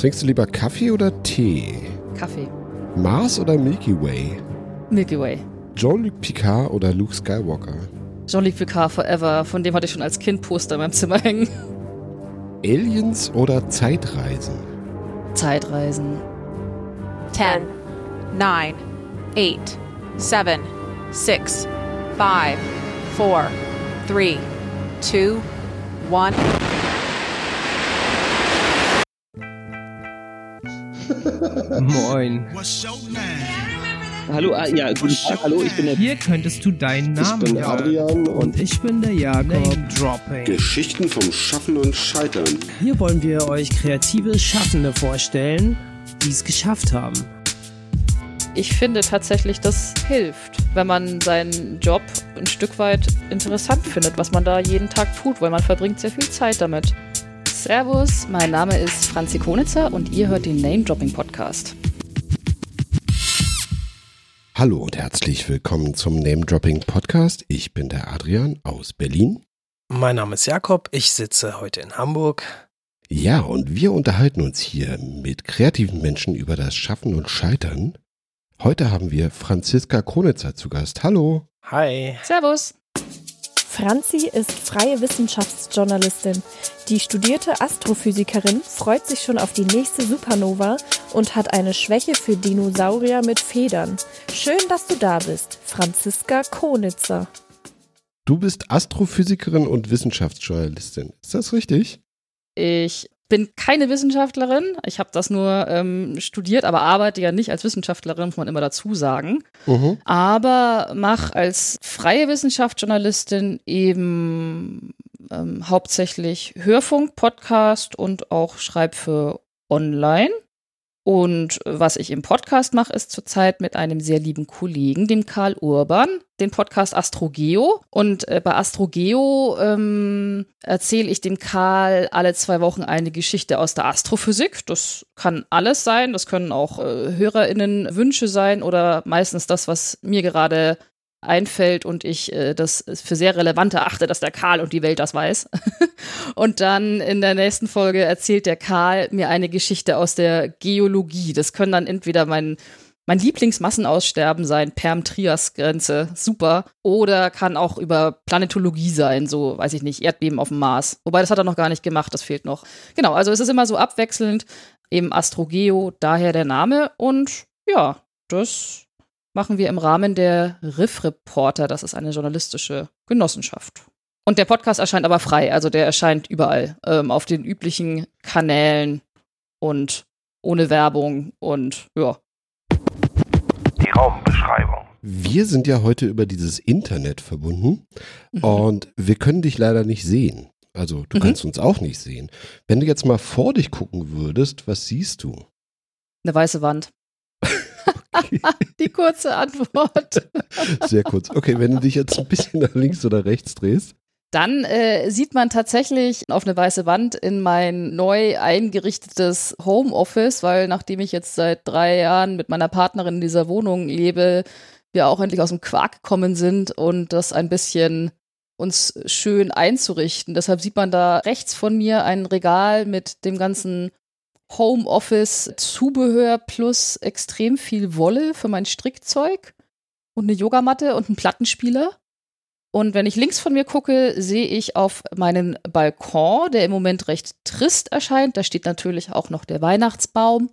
Trinkst du lieber Kaffee oder Tee? Kaffee. Mars oder Milky Way? Milky Way. Jean-Luc Picard oder Luke Skywalker? Jean-Luc Picard Forever, von dem hatte ich schon als Kind Poster in meinem Zimmer hängen. Aliens oder Zeitreisen? Zeitreisen. 10, 9, 8, 7, 6, 5, 4, 3, 2, 1. Moin. Hallo, ah, ja, guten Tag, hallo, ich bin der. Hier könntest du deinen Ich Namen bin hören. Adrian und Und ich bin der Jakob. Dropping. Geschichten vom Schaffen und Scheitern. Hier wollen wir euch kreative Schaffende vorstellen, die es geschafft haben. Ich finde tatsächlich, das hilft, wenn man seinen Job ein Stück weit interessant findet, was man da jeden Tag tut, weil man verbringt sehr viel Zeit damit. Servus, mein Name ist Franzi Konitzer und ihr hört den Name Dropping Podcast. Hallo und herzlich willkommen zum Name Dropping Podcast. Ich bin der Adrian aus Berlin. Mein Name ist Jakob, ich sitze heute in Hamburg. Ja, und wir unterhalten uns hier mit kreativen Menschen über das Schaffen und Scheitern. Heute haben wir Franziska Kronitzer zu Gast. Hallo. Hi. Servus. Franzi ist freie Wissenschaftsjournalistin. Die studierte Astrophysikerin freut sich schon auf die nächste Supernova und hat eine Schwäche für Dinosaurier mit Federn. Schön, dass du da bist, Franziska Konitzer. Du bist Astrophysikerin und Wissenschaftsjournalistin. Ist das richtig? Ich bin keine Wissenschaftlerin. Ich habe das nur ähm, studiert, aber arbeite ja nicht als Wissenschaftlerin, muss man immer dazu sagen. Mhm. aber mache als freie Wissenschaftsjournalistin eben ähm, hauptsächlich Hörfunk, Podcast und auch schreibe für online. Und was ich im Podcast mache, ist zurzeit mit einem sehr lieben Kollegen, dem Karl Urban, den Podcast Astrogeo. Und äh, bei Astrogeo ähm, erzähle ich dem Karl alle zwei Wochen eine Geschichte aus der Astrophysik. Das kann alles sein. Das können auch äh, HörerInnen Wünsche sein oder meistens das, was mir gerade einfällt und ich äh, das für sehr relevant erachte, dass der Karl und die Welt das weiß. und dann in der nächsten Folge erzählt der Karl mir eine Geschichte aus der Geologie. Das können dann entweder mein mein Lieblingsmassenaussterben sein, Perm-Trias-Grenze, super. Oder kann auch über Planetologie sein, so, weiß ich nicht, Erdbeben auf dem Mars. Wobei, das hat er noch gar nicht gemacht, das fehlt noch. Genau, also es ist immer so abwechselnd, eben Astrogeo, daher der Name. Und ja, das machen wir im Rahmen der Riff Reporter. Das ist eine journalistische Genossenschaft. Und der Podcast erscheint aber frei, also der erscheint überall, ähm, auf den üblichen Kanälen und ohne Werbung und ja. Die Raumbeschreibung. Wir sind ja heute über dieses Internet verbunden Mhm. und wir können dich leider nicht sehen. Also du Mhm. kannst uns auch nicht sehen. Wenn du jetzt mal vor dich gucken würdest, was siehst du? Eine weiße Wand. Die kurze Antwort. Sehr kurz. Okay, wenn du dich jetzt ein bisschen nach links oder rechts drehst. Dann äh, sieht man tatsächlich auf eine weiße Wand in mein neu eingerichtetes Homeoffice, weil nachdem ich jetzt seit drei Jahren mit meiner Partnerin in dieser Wohnung lebe, wir auch endlich aus dem Quark gekommen sind und das ein bisschen uns schön einzurichten. Deshalb sieht man da rechts von mir ein Regal mit dem ganzen Homeoffice-Zubehör plus extrem viel Wolle für mein Strickzeug und eine Yogamatte und einen Plattenspieler. Und wenn ich links von mir gucke, sehe ich auf meinen Balkon, der im Moment recht trist erscheint. Da steht natürlich auch noch der Weihnachtsbaum.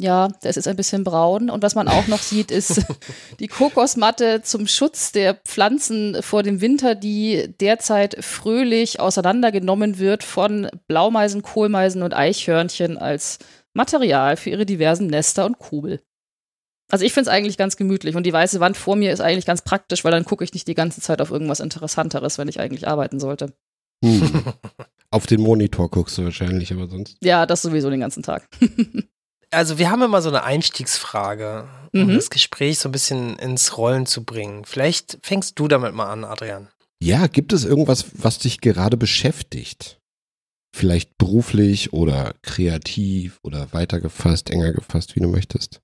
Ja, der ist jetzt ein bisschen braun. Und was man auch noch sieht, ist die Kokosmatte zum Schutz der Pflanzen vor dem Winter, die derzeit fröhlich auseinandergenommen wird von Blaumeisen, Kohlmeisen und Eichhörnchen als Material für ihre diversen Nester und Kugel. Also ich finde es eigentlich ganz gemütlich und die weiße Wand vor mir ist eigentlich ganz praktisch, weil dann gucke ich nicht die ganze Zeit auf irgendwas Interessanteres, wenn ich eigentlich arbeiten sollte. Hm. Auf den Monitor guckst du wahrscheinlich, aber sonst. Ja, das sowieso den ganzen Tag. Also wir haben immer so eine Einstiegsfrage, um Mhm. das Gespräch so ein bisschen ins Rollen zu bringen. Vielleicht fängst du damit mal an, Adrian. Ja, gibt es irgendwas, was dich gerade beschäftigt? Vielleicht beruflich oder kreativ oder weiter gefasst, enger gefasst, wie du möchtest.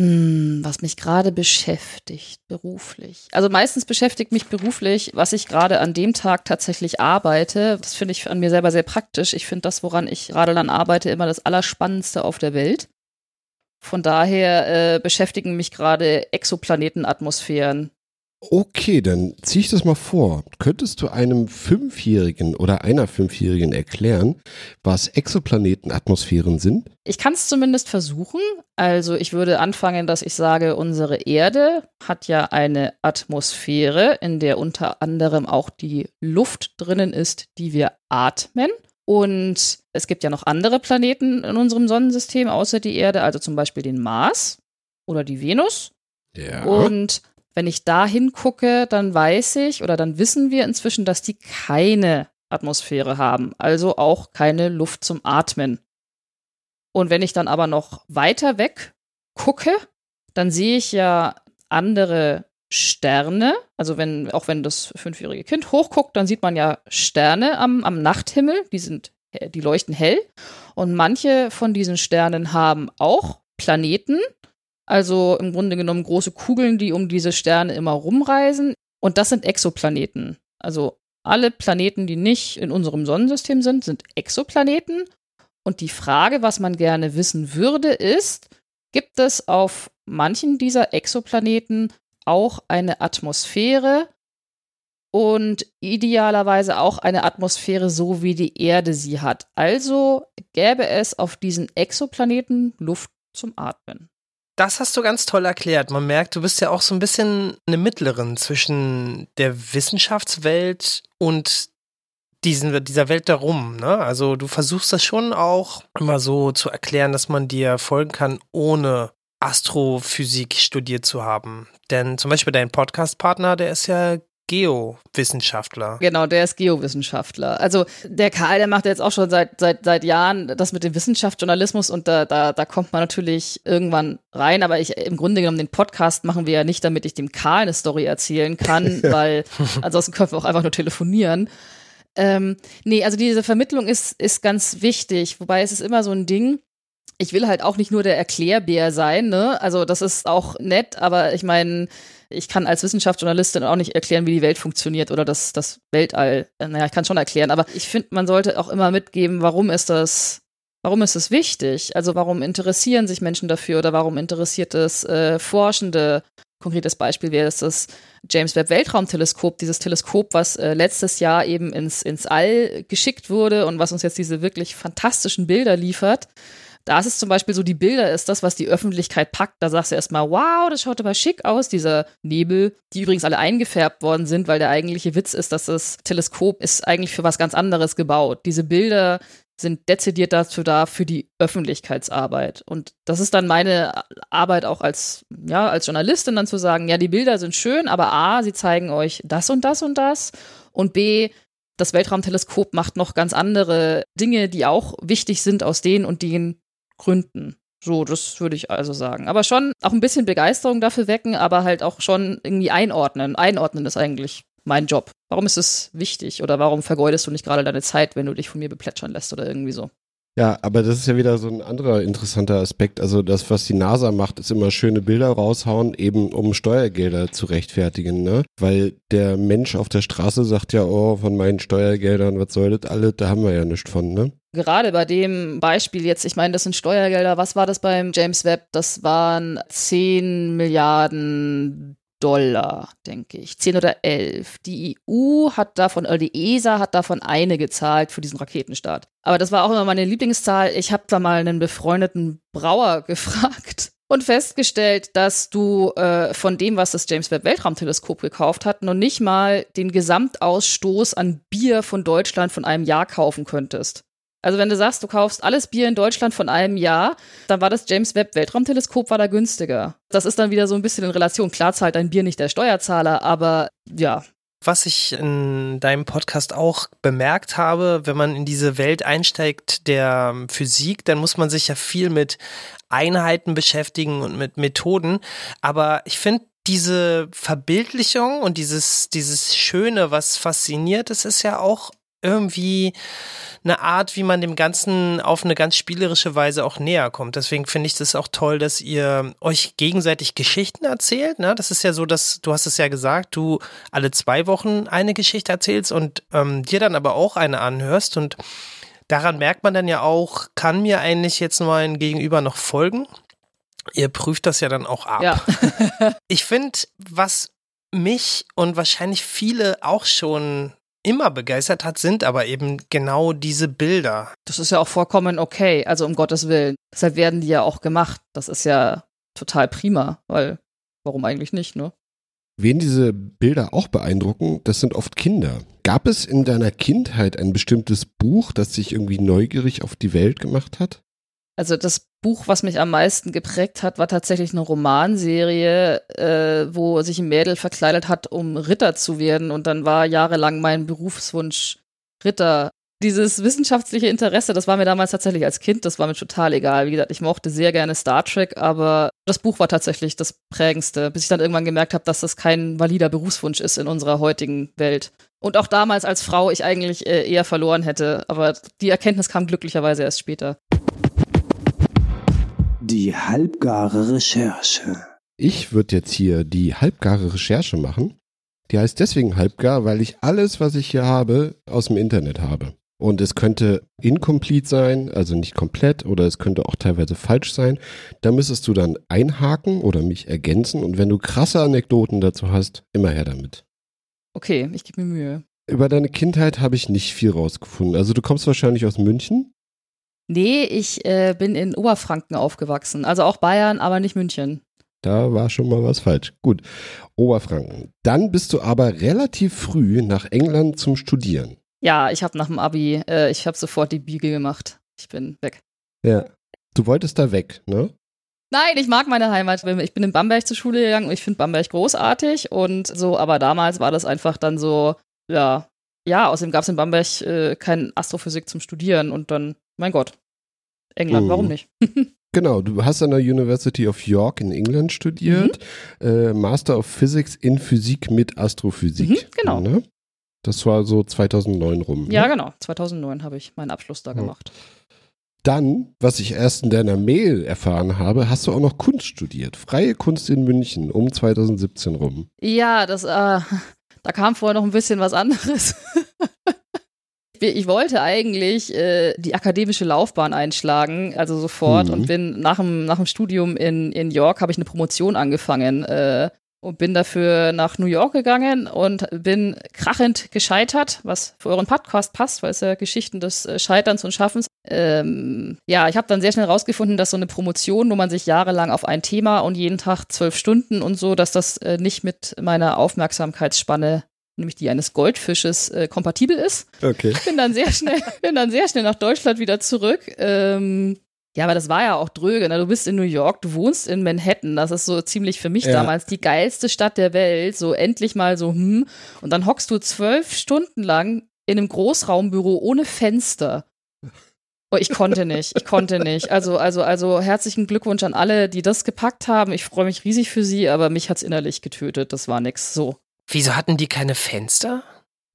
Hm, was mich gerade beschäftigt, beruflich. Also meistens beschäftigt mich beruflich, was ich gerade an dem Tag tatsächlich arbeite. Das finde ich an mir selber sehr praktisch. Ich finde das, woran ich gerade dann arbeite, immer das Allerspannendste auf der Welt. Von daher äh, beschäftigen mich gerade Exoplanetenatmosphären. Okay, dann zieh ich das mal vor. Könntest du einem Fünfjährigen oder einer Fünfjährigen erklären, was Exoplanetenatmosphären sind? Ich kann es zumindest versuchen. Also ich würde anfangen, dass ich sage, unsere Erde hat ja eine Atmosphäre, in der unter anderem auch die Luft drinnen ist, die wir atmen. Und es gibt ja noch andere Planeten in unserem Sonnensystem außer die Erde, also zum Beispiel den Mars oder die Venus. Ja. Und wenn ich da hingucke, dann weiß ich oder dann wissen wir inzwischen, dass die keine Atmosphäre haben, also auch keine Luft zum Atmen. Und wenn ich dann aber noch weiter weg gucke, dann sehe ich ja andere Sterne. Also wenn, auch wenn das fünfjährige Kind hochguckt, dann sieht man ja Sterne am, am Nachthimmel, die sind, die leuchten hell. Und manche von diesen Sternen haben auch Planeten, also im Grunde genommen große Kugeln, die um diese Sterne immer rumreisen. Und das sind Exoplaneten. Also alle Planeten, die nicht in unserem Sonnensystem sind, sind Exoplaneten. Und die Frage, was man gerne wissen würde, ist, gibt es auf manchen dieser Exoplaneten auch eine Atmosphäre und idealerweise auch eine Atmosphäre so wie die Erde sie hat. Also gäbe es auf diesen Exoplaneten Luft zum Atmen. Das hast du ganz toll erklärt. Man merkt, du bist ja auch so ein bisschen eine Mittlerin zwischen der Wissenschaftswelt und diesen, dieser Welt darum. Ne? Also du versuchst das schon auch immer so zu erklären, dass man dir folgen kann, ohne Astrophysik studiert zu haben. Denn zum Beispiel dein Podcast-Partner, der ist ja Geowissenschaftler. Genau, der ist Geowissenschaftler. Also der Karl, der macht jetzt auch schon seit, seit, seit Jahren das mit dem Wissenschaftsjournalismus und da, da, da kommt man natürlich irgendwann rein. Aber ich im Grunde genommen den Podcast machen wir ja nicht, damit ich dem Karl eine Story erzählen kann, weil ansonsten können wir auch einfach nur telefonieren. Ähm, nee, also diese Vermittlung ist, ist ganz wichtig, wobei es ist immer so ein Ding, ich will halt auch nicht nur der Erklärbär sein, ne? Also das ist auch nett, aber ich meine, ich kann als Wissenschaftsjournalistin auch nicht erklären, wie die Welt funktioniert oder das, das Weltall. Naja, ich kann schon erklären, aber ich finde, man sollte auch immer mitgeben, warum ist das, warum ist es wichtig? Also warum interessieren sich Menschen dafür oder warum interessiert es äh, Forschende? Konkretes Beispiel wäre das James Webb Weltraumteleskop, dieses Teleskop, was äh, letztes Jahr eben ins, ins All geschickt wurde und was uns jetzt diese wirklich fantastischen Bilder liefert. Da ist es zum Beispiel so, die Bilder ist das, was die Öffentlichkeit packt. Da sagst du erstmal, wow, das schaut aber schick aus, dieser Nebel, die übrigens alle eingefärbt worden sind, weil der eigentliche Witz ist, dass das Teleskop ist eigentlich für was ganz anderes gebaut. Diese Bilder sind dezidiert dazu da für die Öffentlichkeitsarbeit. Und das ist dann meine Arbeit auch als, ja, als Journalistin dann zu sagen, ja, die Bilder sind schön, aber A, sie zeigen euch das und das und das. Und B, das Weltraumteleskop macht noch ganz andere Dinge, die auch wichtig sind aus den und den Gründen. So, das würde ich also sagen. Aber schon auch ein bisschen Begeisterung dafür wecken, aber halt auch schon irgendwie einordnen. Einordnen ist eigentlich mein Job. Warum ist es wichtig oder warum vergeudest du nicht gerade deine Zeit, wenn du dich von mir beplätschern lässt oder irgendwie so? Ja, aber das ist ja wieder so ein anderer interessanter Aspekt. Also das, was die NASA macht, ist immer schöne Bilder raushauen, eben um Steuergelder zu rechtfertigen, ne? Weil der Mensch auf der Straße sagt ja, oh, von meinen Steuergeldern, was soll das alles? Da haben wir ja nichts von, ne? Gerade bei dem Beispiel jetzt, ich meine, das sind Steuergelder. Was war das beim James Webb? Das waren 10 Milliarden Dollar, denke ich. 10 oder 11. Die EU hat davon, oder die ESA hat davon eine gezahlt für diesen Raketenstart. Aber das war auch immer meine Lieblingszahl. Ich habe da mal einen befreundeten Brauer gefragt und festgestellt, dass du äh, von dem, was das James Webb Weltraumteleskop gekauft hat, noch nicht mal den Gesamtausstoß an Bier von Deutschland von einem Jahr kaufen könntest. Also wenn du sagst, du kaufst alles Bier in Deutschland von einem Jahr, dann war das James Webb Weltraumteleskop war da günstiger. Das ist dann wieder so ein bisschen in Relation. Klar zahlt ein Bier nicht der Steuerzahler, aber ja. Was ich in deinem Podcast auch bemerkt habe, wenn man in diese Welt einsteigt der Physik, dann muss man sich ja viel mit Einheiten beschäftigen und mit Methoden. Aber ich finde, diese Verbildlichung und dieses, dieses Schöne, was fasziniert, das ist ja auch irgendwie eine Art, wie man dem Ganzen auf eine ganz spielerische Weise auch näher kommt. Deswegen finde ich das auch toll, dass ihr euch gegenseitig Geschichten erzählt. Ne? Das ist ja so, dass du hast es ja gesagt, du alle zwei Wochen eine Geschichte erzählst und ähm, dir dann aber auch eine anhörst. Und daran merkt man dann ja auch, kann mir eigentlich jetzt mein Gegenüber noch folgen? Ihr prüft das ja dann auch ab. Ja. ich finde, was mich und wahrscheinlich viele auch schon immer begeistert hat, sind aber eben genau diese Bilder. Das ist ja auch vollkommen okay, also um Gottes Willen. Deshalb werden die ja auch gemacht. Das ist ja total prima, weil warum eigentlich nicht, ne? Wen diese Bilder auch beeindrucken, das sind oft Kinder. Gab es in deiner Kindheit ein bestimmtes Buch, das dich irgendwie neugierig auf die Welt gemacht hat? Also das Buch, was mich am meisten geprägt hat, war tatsächlich eine Romanserie, äh, wo sich ein Mädel verkleidet hat, um Ritter zu werden. Und dann war jahrelang mein Berufswunsch Ritter. Dieses wissenschaftliche Interesse, das war mir damals tatsächlich als Kind, das war mir total egal. Wie gesagt, ich mochte sehr gerne Star Trek, aber das Buch war tatsächlich das prägendste, bis ich dann irgendwann gemerkt habe, dass das kein valider Berufswunsch ist in unserer heutigen Welt. Und auch damals als Frau ich eigentlich äh, eher verloren hätte, aber die Erkenntnis kam glücklicherweise erst später. Die halbgare Recherche. Ich würde jetzt hier die halbgare Recherche machen. Die heißt deswegen halbgar, weil ich alles, was ich hier habe, aus dem Internet habe. Und es könnte incomplete sein, also nicht komplett, oder es könnte auch teilweise falsch sein. Da müsstest du dann einhaken oder mich ergänzen. Und wenn du krasse Anekdoten dazu hast, immer her damit. Okay, ich gebe mir Mühe. Über deine Kindheit habe ich nicht viel rausgefunden. Also du kommst wahrscheinlich aus München. Nee, ich äh, bin in Oberfranken aufgewachsen. Also auch Bayern, aber nicht München. Da war schon mal was falsch. Gut, Oberfranken. Dann bist du aber relativ früh nach England zum Studieren. Ja, ich habe nach dem Abi, äh, ich habe sofort die Biege gemacht. Ich bin weg. Ja. Du wolltest da weg, ne? Nein, ich mag meine Heimat. Ich bin in Bamberg zur Schule gegangen und ich finde Bamberg großartig und so, aber damals war das einfach dann so, ja, ja, außerdem gab es in Bamberg äh, keine Astrophysik zum Studieren und dann, mein Gott, England, Mhm. warum nicht? Genau, du hast an der University of York in England studiert, äh, Master of Physics in Physik mit Astrophysik. Mhm, genau. Ne? Das war so 2009 rum. ja, ne? genau. 2009 habe ich meinen Abschluss da Ja. gemacht. Dann, was ich erst in deiner Mail erfahren habe, hast du auch noch Kunst studiert. Freie Kunst in München um 2017 rum. Ja, das, äh, da kam vorher noch ein bisschen was anderes. Ich wollte eigentlich äh, die akademische Laufbahn einschlagen, also sofort, Mhm. und bin nach dem, nach dem Studium in, in York, habe ich eine Promotion angefangen äh, und bin dafür nach New York gegangen und bin krachend gescheitert, was für euren Podcast passt, weil es ja Geschichten des äh, Scheiterns und Schaffens. Ähm, ja, ich habe dann sehr schnell rausgefunden, dass so eine Promotion, wo man sich jahrelang auf ein Thema und jeden Tag zwölf Stunden und so, dass das äh, nicht mit meiner Aufmerksamkeitsspanne, nämlich die eines Goldfisches, äh, kompatibel ist Okay. bin dann sehr schnell, bin dann sehr schnell nach Deutschland wieder zurück. Ähm, ja, aber das war ja auch dröge. Ne? Du bist in New York, du wohnst in Manhattan. Das ist so ziemlich für mich Ja. damals die geilste Stadt der Welt. So endlich mal so, hm. Und dann hockst du zwölf Stunden lang in einem Großraumbüro ohne Fenster. Oh, ich konnte nicht, ich konnte nicht. Also, also, also herzlichen Glückwunsch an alle, die das gepackt haben. Ich freue mich riesig für sie, aber mich hat's innerlich getötet. Das war nix. So. Wieso hatten die keine Fenster?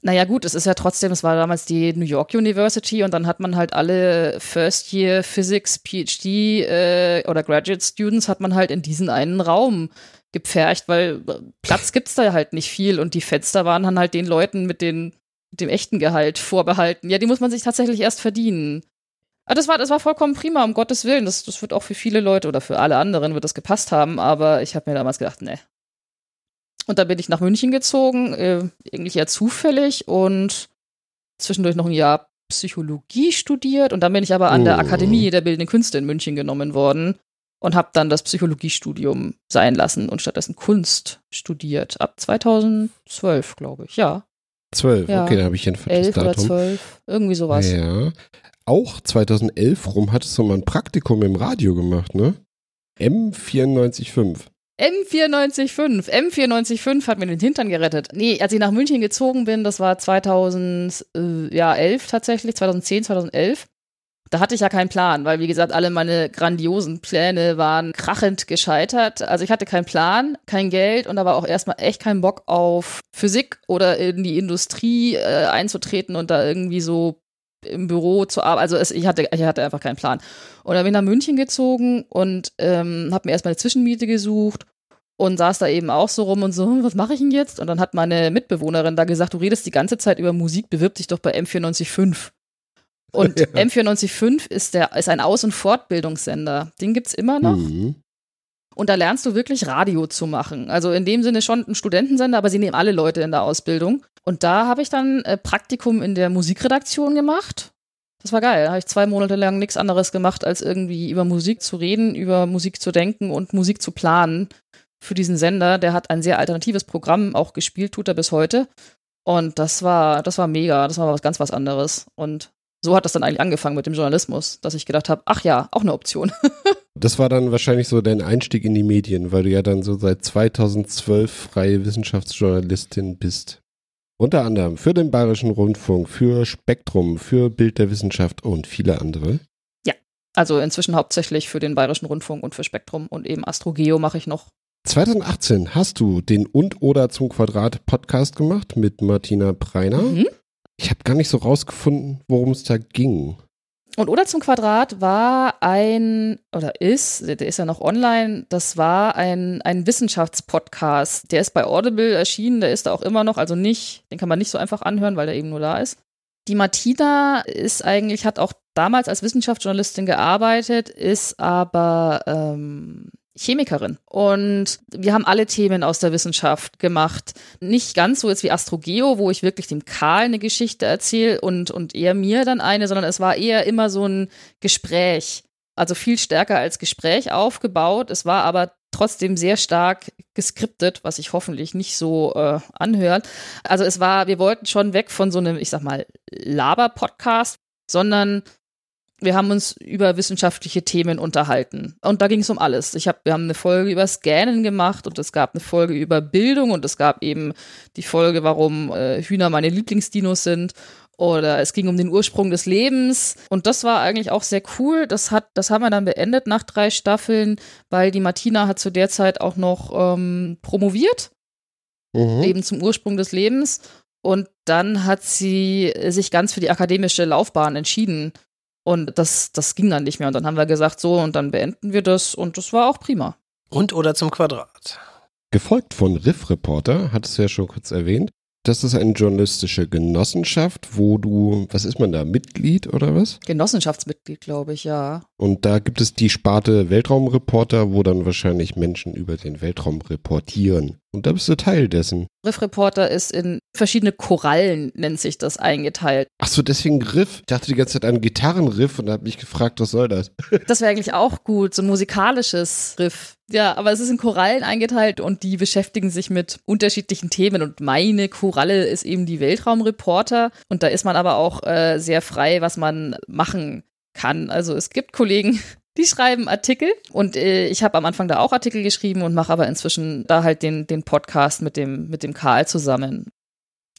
Naja, gut, es ist ja trotzdem, es war damals die New York University und dann hat man halt alle First Year Physics PhD äh, oder Graduate Students hat man halt in diesen einen Raum gepfercht, weil äh, Platz gibt's da halt nicht viel und die Fenster waren dann halt den Leuten mit, den, mit dem echten Gehalt vorbehalten. Ja, die muss man sich tatsächlich erst verdienen. Aber das war, das war vollkommen prima, um Gottes Willen. Das, das wird auch für viele Leute oder für alle anderen wird das gepasst haben, aber ich habe mir damals gedacht, nee, und da bin ich nach München gezogen, äh, eigentlich eher zufällig und zwischendurch noch ein Jahr Psychologie studiert und dann bin ich aber an der Oh. Akademie der Bildenden Künste in München genommen worden und habe dann das Psychologiestudium sein lassen und stattdessen Kunst studiert. Ab 2012, glaube ich. Ja, Zwölf, Ja. okay, dann habe ich jedenfalls das 11 oder Datum. 12, irgendwie sowas. Ja. Auch 2011 rum hattest du mal ein Praktikum im Radio gemacht, ne? M945. M945. M945 hat mir den Hintern gerettet. Nee, als ich nach München gezogen bin, das war 2011 tatsächlich, 2010, 2011. Da hatte ich ja keinen Plan, weil wie gesagt, alle meine grandiosen Pläne waren krachend gescheitert. Also ich hatte keinen Plan, kein Geld und da war auch erstmal echt kein Bock auf Physik oder in die Industrie äh, einzutreten und da irgendwie so im Büro zu arbeiten. Also es, ich, hatte, ich hatte einfach keinen Plan. Und dann bin ich nach München gezogen und ähm, habe mir erstmal eine Zwischenmiete gesucht und saß da eben auch so rum und so, hm, was mache ich denn jetzt? Und dann hat meine Mitbewohnerin da gesagt, du redest die ganze Zeit über Musik, bewirb dich doch bei M945. Und ja. M945 ist, der, ist ein Aus- und Fortbildungssender. Den gibt es immer noch. Mhm. Und da lernst du wirklich Radio zu machen. Also in dem Sinne schon ein Studentensender, aber sie nehmen alle Leute in der Ausbildung. Und da habe ich dann äh, Praktikum in der Musikredaktion gemacht. Das war geil. Da habe ich zwei Monate lang nichts anderes gemacht, als irgendwie über Musik zu reden, über Musik zu denken und Musik zu planen für diesen Sender. Der hat ein sehr alternatives Programm auch gespielt, tut er bis heute. Und das war, das war mega. Das war was ganz was anderes. Und so hat das dann eigentlich angefangen mit dem Journalismus, dass ich gedacht habe, ach ja, auch eine Option. das war dann wahrscheinlich so dein Einstieg in die Medien, weil du ja dann so seit 2012 freie Wissenschaftsjournalistin bist. Unter anderem für den Bayerischen Rundfunk, für Spektrum, für Bild der Wissenschaft und viele andere. Ja, also inzwischen hauptsächlich für den Bayerischen Rundfunk und für Spektrum und eben Astrogeo mache ich noch 2018 hast du den und oder zum Quadrat Podcast gemacht mit Martina Preiner. Mhm. Ich habe gar nicht so rausgefunden, worum es da ging. Und oder zum Quadrat war ein, oder ist, der ist ja noch online, das war ein, ein Wissenschaftspodcast. Der ist bei Audible erschienen, der ist da auch immer noch, also nicht, den kann man nicht so einfach anhören, weil der eben nur da ist. Die Martina ist eigentlich, hat auch damals als Wissenschaftsjournalistin gearbeitet, ist aber ähm, Chemikerin. Und wir haben alle Themen aus der Wissenschaft gemacht. Nicht ganz so jetzt wie Astrogeo, wo ich wirklich dem Karl eine Geschichte erzähle und, und er mir dann eine, sondern es war eher immer so ein Gespräch. Also viel stärker als Gespräch aufgebaut. Es war aber trotzdem sehr stark geskriptet, was sich hoffentlich nicht so äh, anhört. Also es war, wir wollten schon weg von so einem, ich sag mal, Laber-Podcast, sondern wir haben uns über wissenschaftliche Themen unterhalten. Und da ging es um alles. Ich hab, wir haben eine Folge über Scannen gemacht und es gab eine Folge über Bildung und es gab eben die Folge, warum äh, Hühner meine Lieblingsdinos sind. Oder es ging um den Ursprung des Lebens. Und das war eigentlich auch sehr cool. Das, hat, das haben wir dann beendet nach drei Staffeln, weil die Martina hat zu der Zeit auch noch ähm, promoviert. Mhm. Eben zum Ursprung des Lebens. Und dann hat sie sich ganz für die akademische Laufbahn entschieden und das, das ging dann nicht mehr. Und dann haben wir gesagt, so, und dann beenden wir das. Und das war auch prima. Und oder zum Quadrat. Gefolgt von Riff Reporter, hat es ja schon kurz erwähnt. Das ist eine journalistische Genossenschaft, wo du, was ist man da, Mitglied oder was? Genossenschaftsmitglied, glaube ich, ja. Und da gibt es die Sparte Weltraumreporter, wo dann wahrscheinlich Menschen über den Weltraum reportieren. Und da bist du Teil dessen. Riff Reporter ist in verschiedene Korallen, nennt sich das, eingeteilt. Ach so, deswegen Riff. Ich dachte die ganze Zeit an Gitarrenriff und habe mich gefragt, was soll das? Das wäre eigentlich auch gut, so ein musikalisches Riff. Ja, aber es ist in Korallen eingeteilt und die beschäftigen sich mit unterschiedlichen Themen. Und meine Koralle ist eben die Weltraumreporter. Und da ist man aber auch äh, sehr frei, was man machen kann. Also es gibt Kollegen, die schreiben Artikel und äh, ich habe am Anfang da auch Artikel geschrieben und mache aber inzwischen da halt den, den Podcast mit dem, mit dem Karl zusammen.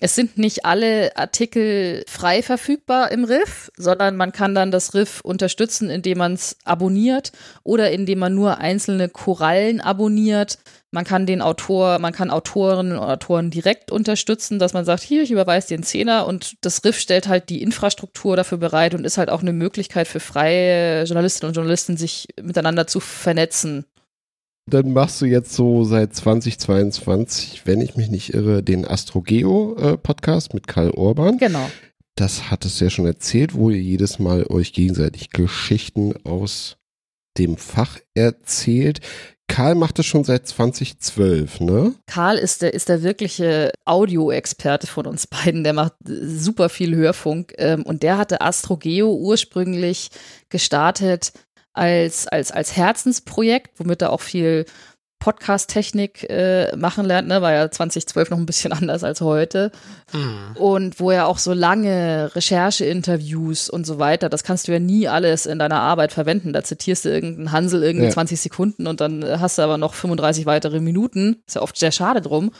Es sind nicht alle Artikel frei verfügbar im Riff, sondern man kann dann das Riff unterstützen, indem man es abonniert oder indem man nur einzelne Korallen abonniert. Man kann den Autor, man kann Autorinnen und Autoren direkt unterstützen, dass man sagt, hier, ich überweise dir einen Zehner und das Riff stellt halt die Infrastruktur dafür bereit und ist halt auch eine Möglichkeit für freie Journalistinnen und Journalisten, sich miteinander zu vernetzen dann machst du jetzt so seit 2022, wenn ich mich nicht irre, den Astrogeo-Podcast äh, mit Karl Orban. Genau. Das hattest du ja schon erzählt, wo ihr jedes Mal euch gegenseitig Geschichten aus dem Fach erzählt. Karl macht das schon seit 2012, ne? Karl ist der, ist der wirkliche Audioexperte von uns beiden. Der macht super viel Hörfunk. Ähm, und der hatte Astrogeo ursprünglich gestartet als, als, als Herzensprojekt, womit er auch viel Podcast-Technik äh, machen lernt, ne, war ja 2012 noch ein bisschen anders als heute. Mhm. Und wo er auch so lange Rechercheinterviews und so weiter, das kannst du ja nie alles in deiner Arbeit verwenden. Da zitierst du irgendeinen Hansel irgendwie ja. 20 Sekunden und dann hast du aber noch 35 weitere Minuten. Ist ja oft sehr schade drum.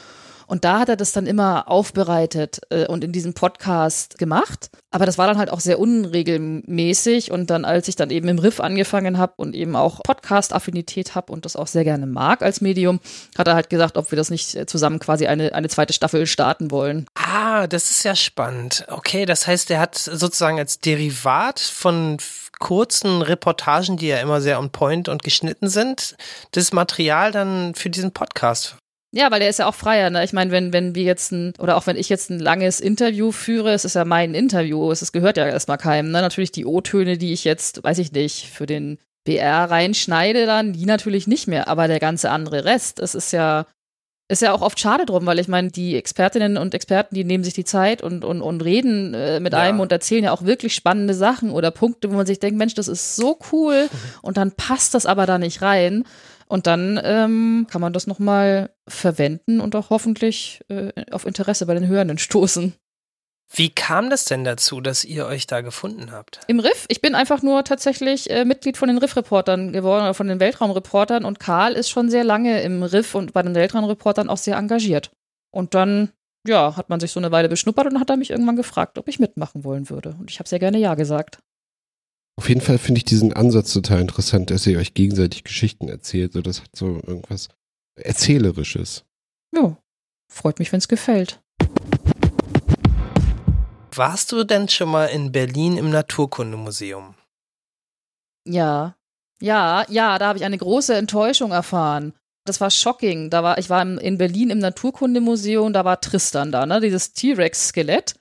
Und da hat er das dann immer aufbereitet äh, und in diesem Podcast gemacht. Aber das war dann halt auch sehr unregelmäßig. Und dann, als ich dann eben im Riff angefangen habe und eben auch Podcast-Affinität habe und das auch sehr gerne mag als Medium, hat er halt gesagt, ob wir das nicht zusammen quasi eine, eine zweite Staffel starten wollen. Ah, das ist ja spannend. Okay, das heißt, er hat sozusagen als Derivat von kurzen Reportagen, die ja immer sehr on point und geschnitten sind, das Material dann für diesen Podcast ja, weil der ist ja auch freier. Ne? Ich meine, wenn, wenn wir jetzt ein, oder auch wenn ich jetzt ein langes Interview führe, es ist ja mein Interview, es gehört ja erstmal keinem. Ne? Natürlich die O-Töne, die ich jetzt, weiß ich nicht, für den BR reinschneide, dann, die natürlich nicht mehr. Aber der ganze andere Rest, es ist ja, ist ja auch oft schade drum, weil ich meine, die Expertinnen und Experten, die nehmen sich die Zeit und, und, und reden äh, mit ja. einem und erzählen ja auch wirklich spannende Sachen oder Punkte, wo man sich denkt, Mensch, das ist so cool und dann passt das aber da nicht rein. Und dann ähm, kann man das nochmal verwenden und auch hoffentlich äh, auf Interesse bei den Hörenden stoßen. Wie kam das denn dazu, dass ihr euch da gefunden habt? Im Riff. Ich bin einfach nur tatsächlich äh, Mitglied von den Riff-Reportern geworden oder von den Weltraumreportern und Karl ist schon sehr lange im Riff und bei den Weltraumreportern auch sehr engagiert. Und dann, ja, hat man sich so eine Weile beschnuppert und hat er mich irgendwann gefragt, ob ich mitmachen wollen würde. Und ich habe sehr gerne Ja gesagt. Auf jeden Fall finde ich diesen Ansatz total interessant, dass ihr euch gegenseitig Geschichten erzählt. So, das hat so irgendwas Erzählerisches. Ja, freut mich, wenn es gefällt. Warst du denn schon mal in Berlin im Naturkundemuseum? Ja, ja, ja, da habe ich eine große Enttäuschung erfahren. Das war shocking. Da war, ich war in Berlin im Naturkundemuseum, da war Tristan da, ne? Dieses T-Rex-Skelett.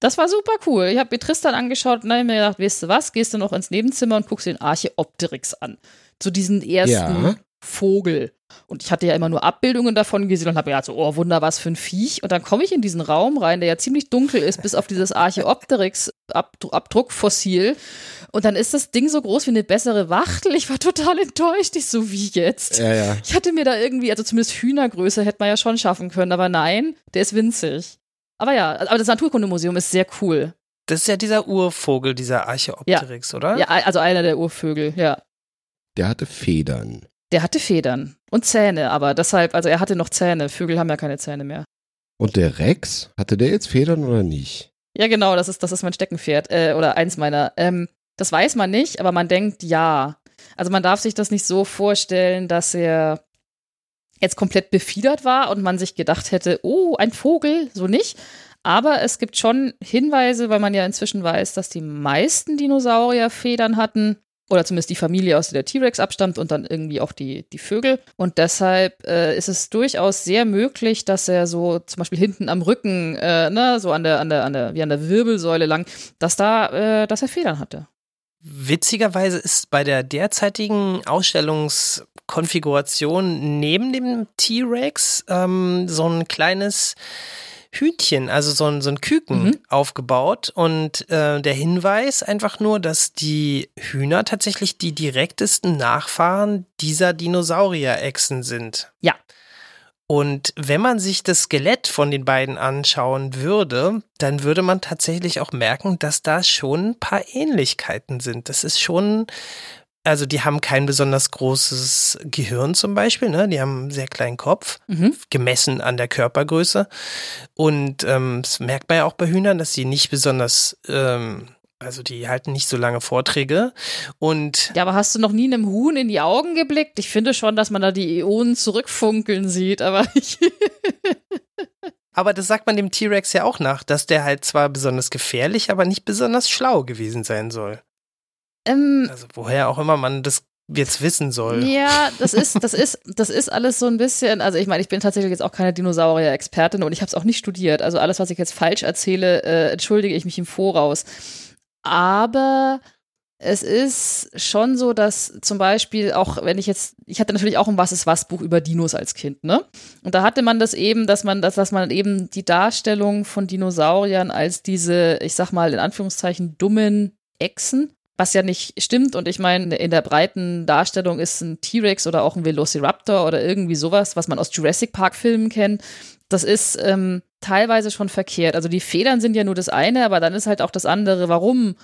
Das war super cool. Ich habe mir Tristan angeschaut und habe mir gedacht, weißt du was, gehst du noch ins Nebenzimmer und guckst den Archeopteryx an. Zu diesen ersten ja. Vogel. Und ich hatte ja immer nur Abbildungen davon gesehen und habe mir gedacht, so, oh Wunder, was für ein Viech. Und dann komme ich in diesen Raum rein, der ja ziemlich dunkel ist, bis auf dieses Archeopteryx-Abdruckfossil. Und dann ist das Ding so groß wie eine bessere Wachtel. Ich war total enttäuscht. Ich so, wie jetzt? Ja, ja. Ich hatte mir da irgendwie, also zumindest Hühnergröße hätte man ja schon schaffen können, aber nein, der ist winzig. Aber ja, aber das Naturkundemuseum ist sehr cool. Das ist ja dieser Urvogel, dieser Archeopteryx, ja. oder? Ja, also einer der Urvögel, ja. Der hatte Federn. Der hatte Federn und Zähne, aber deshalb, also er hatte noch Zähne. Vögel haben ja keine Zähne mehr. Und der Rex, hatte der jetzt Federn oder nicht? Ja, genau, das ist, das ist mein Steckenpferd äh, oder eins meiner. Ähm, das weiß man nicht, aber man denkt ja. Also man darf sich das nicht so vorstellen, dass er jetzt komplett befiedert war und man sich gedacht hätte, oh, ein Vogel, so nicht. Aber es gibt schon Hinweise, weil man ja inzwischen weiß, dass die meisten Dinosaurier Federn hatten. Oder zumindest die Familie, aus der der T-Rex abstammt und dann irgendwie auch die, die Vögel. Und deshalb äh, ist es durchaus sehr möglich, dass er so zum Beispiel hinten am Rücken, äh, ne, so an der, an der, an der, wie an der Wirbelsäule lang, dass da, äh, dass er Federn hatte. Witzigerweise ist bei der derzeitigen Ausstellungskonfiguration neben dem T-Rex ähm, so ein kleines Hühnchen, also so ein, so ein Küken mhm. aufgebaut. Und äh, der Hinweis einfach nur, dass die Hühner tatsächlich die direktesten Nachfahren dieser Dinosaurier-Echsen sind. Ja. Und wenn man sich das Skelett von den beiden anschauen würde, dann würde man tatsächlich auch merken, dass da schon ein paar Ähnlichkeiten sind. Das ist schon, also die haben kein besonders großes Gehirn zum Beispiel, ne? Die haben einen sehr kleinen Kopf, mhm. gemessen an der Körpergröße. Und ähm, das merkt man ja auch bei Hühnern, dass sie nicht besonders ähm, also die halten nicht so lange Vorträge und Ja, aber hast du noch nie einem Huhn in die Augen geblickt? Ich finde schon, dass man da die Äonen zurückfunkeln sieht, aber ich Aber das sagt man dem T-Rex ja auch nach, dass der halt zwar besonders gefährlich, aber nicht besonders schlau gewesen sein soll. Ähm, also woher auch immer man das jetzt wissen soll. Ja, das ist, das ist, das ist alles so ein bisschen, also ich meine, ich bin tatsächlich jetzt auch keine Dinosaurier-Expertin und ich habe es auch nicht studiert. Also alles, was ich jetzt falsch erzähle, äh, entschuldige ich mich im Voraus. Aber es ist schon so, dass zum Beispiel auch, wenn ich jetzt, ich hatte natürlich auch ein Was ist was Buch über Dinos als Kind, ne? Und da hatte man das eben, dass man, dass, dass man eben die Darstellung von Dinosauriern als diese, ich sag mal in Anführungszeichen, dummen Echsen, was ja nicht stimmt. Und ich meine, in der breiten Darstellung ist ein T-Rex oder auch ein Velociraptor oder irgendwie sowas, was man aus Jurassic Park Filmen kennt. Das ist ähm, teilweise schon verkehrt. Also die Federn sind ja nur das eine, aber dann ist halt auch das andere, warum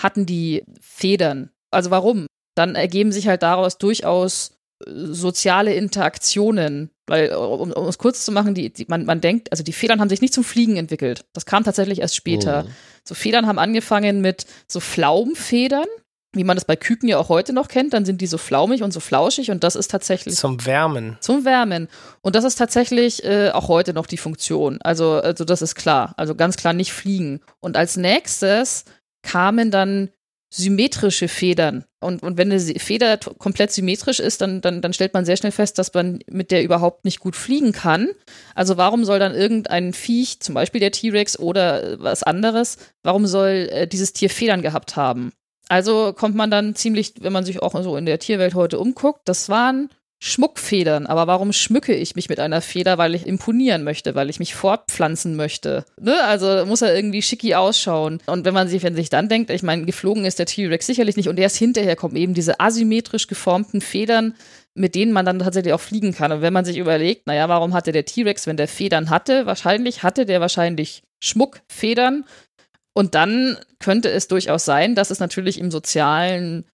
hatten die Federn? Also warum? Dann ergeben sich halt daraus durchaus äh, soziale Interaktionen. Weil, um, um es kurz zu machen, die, die, man, man denkt, also die Federn haben sich nicht zum Fliegen entwickelt. Das kam tatsächlich erst später. Mhm. So Federn haben angefangen mit so Pflaumenfedern, wie man das bei Küken ja auch heute noch kennt. Dann sind die so flaumig und so flauschig und das ist tatsächlich Zum Wärmen. zum Wärmen. Und das ist tatsächlich äh, auch heute noch die Funktion. Also, also das ist klar. Also ganz klar nicht fliegen. Und als nächstes kamen dann symmetrische Federn. Und, und wenn eine Feder komplett symmetrisch ist, dann, dann, dann stellt man sehr schnell fest, dass man mit der überhaupt nicht gut fliegen kann. Also warum soll dann irgendein Viech, zum Beispiel der T-Rex oder äh, was anderes, warum soll äh, dieses Tier Federn gehabt haben? Also kommt man dann ziemlich, wenn man sich auch so in der Tierwelt heute umguckt, das waren Schmuckfedern. Aber warum schmücke ich mich mit einer Feder? Weil ich imponieren möchte, weil ich mich fortpflanzen möchte. Ne? Also muss er irgendwie schicki ausschauen. Und wenn man sich, wenn sich dann denkt, ich meine, geflogen ist der T-Rex sicherlich nicht und erst hinterher kommen eben diese asymmetrisch geformten Federn, mit denen man dann tatsächlich auch fliegen kann. Und wenn man sich überlegt, naja, warum hatte der T-Rex, wenn der Federn hatte? Wahrscheinlich hatte der wahrscheinlich Schmuckfedern. Und dann könnte es durchaus sein, dass es natürlich im sozialen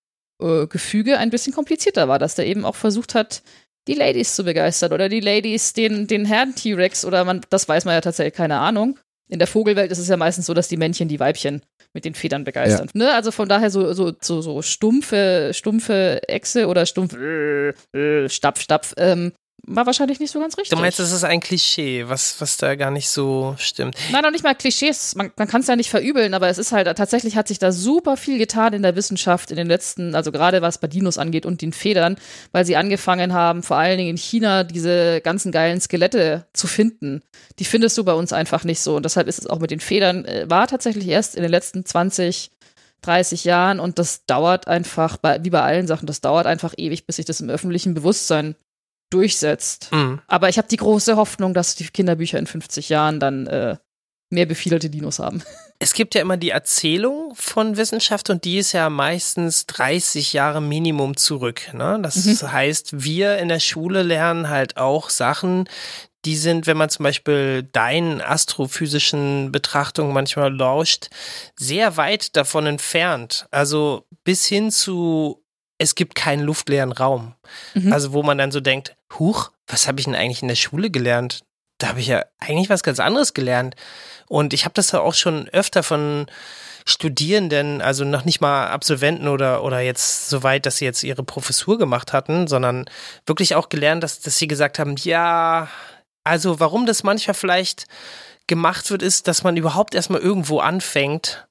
äh, Gefüge ein bisschen komplizierter war, dass der eben auch versucht hat, die Ladies zu begeistern oder die Ladies den, den Herrn T-Rex oder man, das weiß man ja tatsächlich keine Ahnung. In der Vogelwelt ist es ja meistens so, dass die Männchen die Weibchen mit den Federn begeistern. Ne? Also von daher so, so, so, so stumpfe, stumpfe Echse oder stumpf äh, äh, Stapf, Stapf, ähm, war wahrscheinlich nicht so ganz richtig. Du meinst, das ist ein Klischee, was, was da gar nicht so stimmt. Nein, noch nicht mal Klischees. Man, man kann es ja nicht verübeln, aber es ist halt, tatsächlich hat sich da super viel getan in der Wissenschaft in den letzten, also gerade was bei Dinos angeht und den Federn, weil sie angefangen haben, vor allen Dingen in China diese ganzen geilen Skelette zu finden. Die findest du bei uns einfach nicht so. Und deshalb ist es auch mit den Federn, äh, war tatsächlich erst in den letzten 20, 30 Jahren und das dauert einfach, wie bei allen Sachen, das dauert einfach ewig, bis sich das im öffentlichen Bewusstsein durchsetzt. Mhm. Aber ich habe die große Hoffnung, dass die Kinderbücher in 50 Jahren dann äh, mehr befiederte Dinos haben. Es gibt ja immer die Erzählung von Wissenschaft und die ist ja meistens 30 Jahre Minimum zurück. Ne? Das Mhm. heißt, wir in der Schule lernen halt auch Sachen, die sind, wenn man zum Beispiel deinen astrophysischen Betrachtungen manchmal lauscht, sehr weit davon entfernt. Also bis hin zu, es gibt keinen luftleeren Raum. Mhm. Also wo man dann so denkt, huch, was habe ich denn eigentlich in der Schule gelernt? Da habe ich ja eigentlich was ganz anderes gelernt. Und ich habe das ja auch schon öfter von Studierenden, also noch nicht mal Absolventen oder, oder jetzt so weit, dass sie jetzt ihre Professur gemacht hatten, sondern wirklich auch gelernt, dass, dass sie gesagt haben, ja, also warum das manchmal vielleicht gemacht wird, ist, dass man überhaupt erstmal irgendwo anfängt.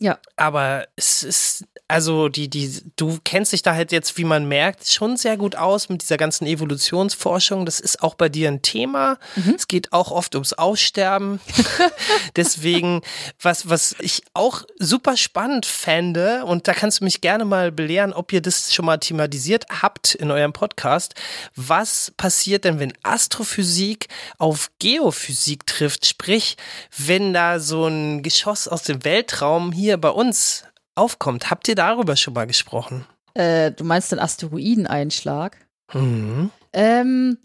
Ja. Aber es ist, also die, die, du kennst dich da halt jetzt, wie man merkt, schon sehr gut aus mit dieser ganzen Evolutionsforschung. Das ist auch bei dir ein Thema. Es geht auch oft ums Aussterben. Deswegen, was, was ich auch super spannend fände, und da kannst du mich gerne mal belehren, ob ihr das schon mal thematisiert habt in eurem Podcast. Was passiert denn, wenn Astrophysik auf Geophysik trifft? Sprich, wenn da so ein Geschoss aus dem Weltraum hier bei uns aufkommt. Habt ihr darüber schon mal gesprochen? Äh, du meinst den Asteroideneinschlag? Mhm. Ähm,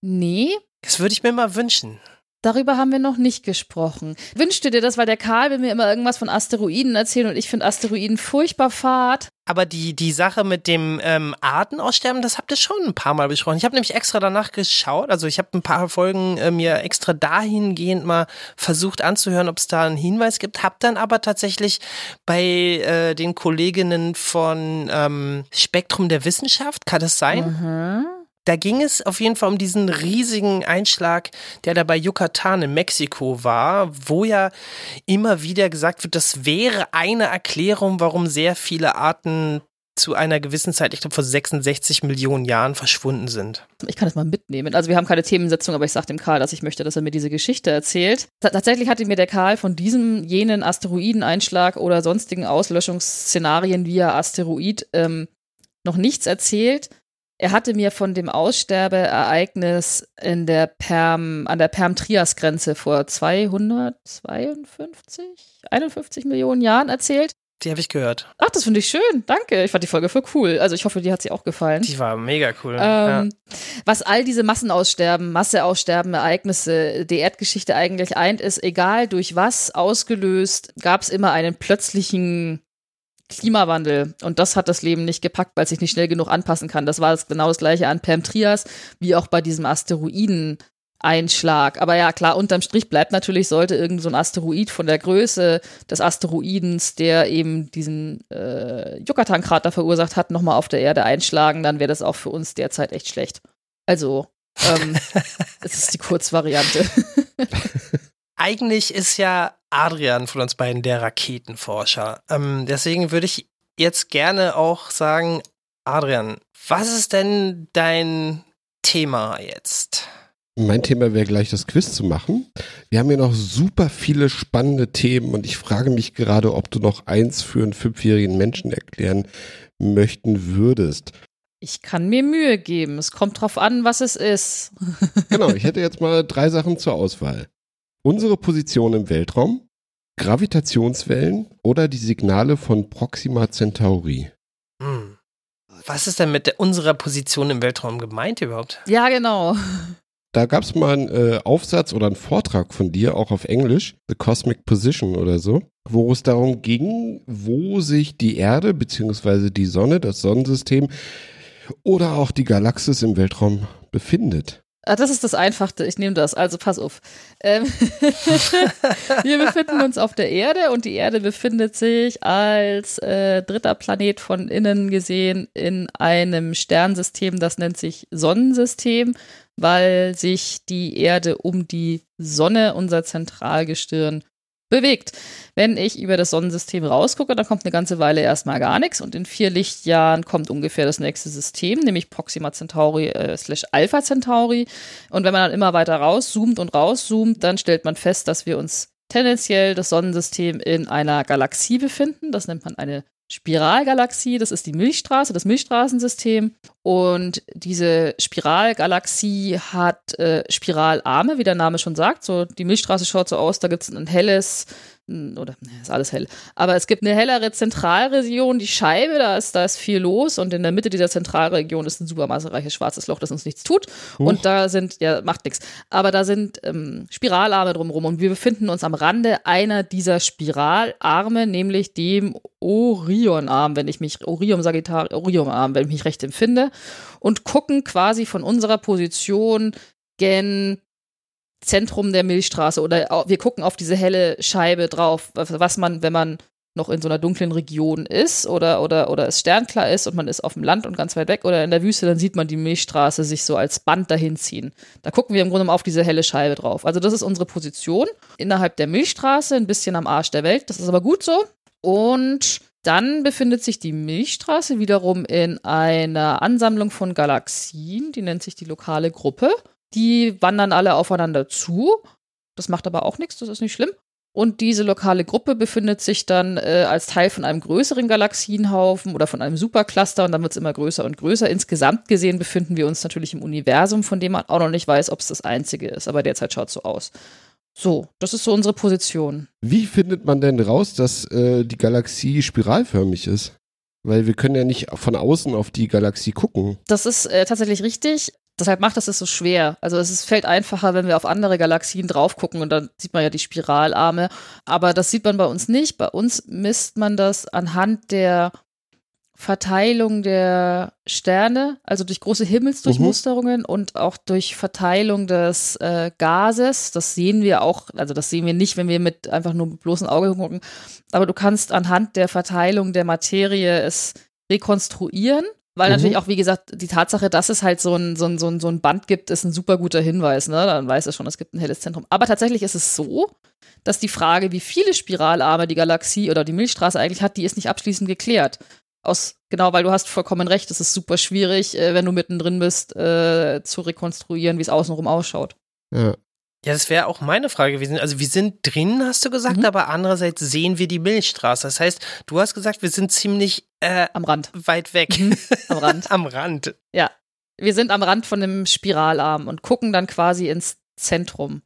nee, Das würde ich mir mal wünschen. darüber haben wir noch nicht gesprochen. Wünschst du dir das, weil der Karl will mir immer irgendwas von Asteroiden erzählen und ich finde Asteroiden furchtbar fad. Aber die, die Sache mit dem ähm, Artenaussterben, das habt ihr schon ein paar Mal besprochen. Ich habe nämlich extra danach geschaut. Also ich habe ein paar Folgen äh, mir extra dahingehend mal versucht anzuhören, ob es da einen Hinweis gibt. Hab dann aber tatsächlich bei äh, den Kolleginnen von ähm, Spektrum der Wissenschaft, kann das sein? Mhm. Da ging es auf jeden Fall um diesen riesigen Einschlag, der da bei Yucatan in Mexiko war, wo ja immer wieder gesagt wird, das wäre eine Erklärung, warum sehr viele Arten zu einer gewissen Zeit, ich glaube vor 66 Millionen Jahren verschwunden sind. Ich kann das mal mitnehmen. Also wir haben keine Themensetzung, aber ich sage dem Karl, dass ich möchte, dass er mir diese Geschichte erzählt. Ta- tatsächlich hatte mir der Karl von diesem, jenen Asteroideneinschlag oder sonstigen Auslöschungsszenarien via Asteroid ähm, noch nichts erzählt. Er hatte mir von dem Aussterbeereignis in der Perm, an der Perm-Trias-Grenze vor 252, 51 Millionen Jahren erzählt. Die habe ich gehört. Ach, das finde ich schön. Danke. Ich fand die Folge voll cool. Also ich hoffe, dir hat sie auch gefallen. Die war mega cool. ja. Ähm, Was all diese Massenaussterben, Masseaussterben, Ereignisse der Erdgeschichte eigentlich eint, ist, egal durch was ausgelöst, gab es immer einen plötzlichen Klimawandel. Und das hat das Leben nicht gepackt, weil es sich nicht schnell genug anpassen kann. Das war das, genau das gleiche an Perm Trias, wie auch bei diesem Asteroiden. Einschlag. Aber ja, klar, unterm Strich bleibt natürlich, sollte irgend so ein Asteroid von der Größe des Asteroidens, der eben diesen äh, Yucatan-Krater verursacht hat, nochmal auf der Erde einschlagen, dann wäre das auch für uns derzeit echt schlecht. Also, ähm, es ist die Kurzvariante. Eigentlich ist ja Adrian von uns beiden der Raketenforscher. Ähm, deswegen würde ich jetzt gerne auch sagen, Adrian, was ist denn dein Thema jetzt? Mein Thema wäre gleich das Quiz zu machen. Wir haben hier noch super viele spannende Themen und ich frage mich gerade, ob du noch eins für einen fünfjährigen Menschen erklären möchten würdest. Ich kann mir Mühe geben. Es kommt drauf an, was es ist. genau, ich hätte jetzt mal drei Sachen zur Auswahl. Unsere Position im Weltraum, Gravitationswellen oder die Signale von Proxima Centauri. Hm. Was ist denn mit der, unserer Position im Weltraum gemeint überhaupt? Ja, genau. Da gab es mal einen äh, Aufsatz oder einen Vortrag von dir, auch auf Englisch, The Cosmic Position oder so, wo es darum ging, wo sich die Erde bzw. die Sonne, das Sonnensystem oder auch die Galaxis im Weltraum befindet. Ah, das ist das Einfachste, ich nehme das, also pass auf. Ähm wir befinden uns auf der Erde und die Erde befindet sich als äh, dritter Planet von innen gesehen in einem Sternsystem, das nennt sich Sonnensystem weil sich die Erde um die Sonne, unser Zentralgestirn, bewegt. Wenn ich über das Sonnensystem rausgucke, dann kommt eine ganze Weile erstmal gar nichts und in vier Lichtjahren kommt ungefähr das nächste System, nämlich Proxima Centauri äh, slash Alpha Centauri. Und wenn man dann immer weiter rauszoomt und rauszoomt, dann stellt man fest, dass wir uns tendenziell das Sonnensystem in einer Galaxie befinden. Das nennt man eine Spiralgalaxie, das ist die Milchstraße, das Milchstraßensystem. Und diese Spiralgalaxie hat äh, Spiralarme, wie der Name schon sagt. So, die Milchstraße schaut so aus, da gibt es ein helles, oder ne, ist alles hell. Aber es gibt eine hellere Zentralregion, die Scheibe, da ist, da ist viel los und in der Mitte dieser Zentralregion ist ein supermassereiches schwarzes Loch, das uns nichts tut. Huch. Und da sind, ja, macht nichts. Aber da sind ähm, Spiralarme drumherum und wir befinden uns am Rande einer dieser Spiralarme, nämlich dem Orionarm, wenn ich mich, Orion Sagittarius, Orionarm, wenn ich mich recht empfinde, und gucken quasi von unserer Position gen Zentrum der Milchstraße oder wir gucken auf diese helle Scheibe drauf, was man, wenn man noch in so einer dunklen Region ist oder, oder, oder es sternklar ist und man ist auf dem Land und ganz weit weg oder in der Wüste, dann sieht man die Milchstraße sich so als Band dahin ziehen. Da gucken wir im Grunde auf diese helle Scheibe drauf. Also das ist unsere Position innerhalb der Milchstraße, ein bisschen am Arsch der Welt. Das ist aber gut so. Und dann befindet sich die Milchstraße wiederum in einer Ansammlung von Galaxien, die nennt sich die lokale Gruppe. Die wandern alle aufeinander zu. Das macht aber auch nichts, das ist nicht schlimm. Und diese lokale Gruppe befindet sich dann äh, als Teil von einem größeren Galaxienhaufen oder von einem Supercluster und dann wird es immer größer und größer. Insgesamt gesehen befinden wir uns natürlich im Universum, von dem man auch noch nicht weiß, ob es das einzige ist, aber derzeit schaut es so aus. So, das ist so unsere Position. Wie findet man denn raus, dass äh, die Galaxie spiralförmig ist? Weil wir können ja nicht von außen auf die Galaxie gucken. Das ist äh, tatsächlich richtig. Deshalb macht das es so schwer. Also es ist, fällt einfacher, wenn wir auf andere Galaxien drauf gucken und dann sieht man ja die Spiralarme. Aber das sieht man bei uns nicht. Bei uns misst man das anhand der Verteilung der Sterne, also durch große Himmelsdurchmusterungen mhm. und auch durch Verteilung des äh, Gases. Das sehen wir auch, also das sehen wir nicht, wenn wir mit einfach nur mit bloßem Auge gucken. Aber du kannst anhand der Verteilung der Materie es rekonstruieren weil mhm. natürlich auch, wie gesagt, die Tatsache, dass es halt so ein, so, ein, so, ein, so ein Band gibt, ist ein super guter Hinweis. Ne? Dann weiß es schon, es gibt ein helles Zentrum. Aber tatsächlich ist es so, dass die Frage, wie viele Spiralarme die Galaxie oder die Milchstraße eigentlich hat, die ist nicht abschließend geklärt. Aus, genau, weil du hast vollkommen recht, es ist super schwierig, äh, wenn du mittendrin bist, äh, zu rekonstruieren, wie es außenrum ausschaut. Ja. Ja, das wäre auch meine Frage gewesen. Also wir sind drin, hast du gesagt, mhm. aber andererseits sehen wir die Milchstraße. Das heißt, du hast gesagt, wir sind ziemlich äh, am Rand, weit weg. Mhm. Am Rand. am Rand. Ja, wir sind am Rand von dem Spiralarm und gucken dann quasi ins Zentrum.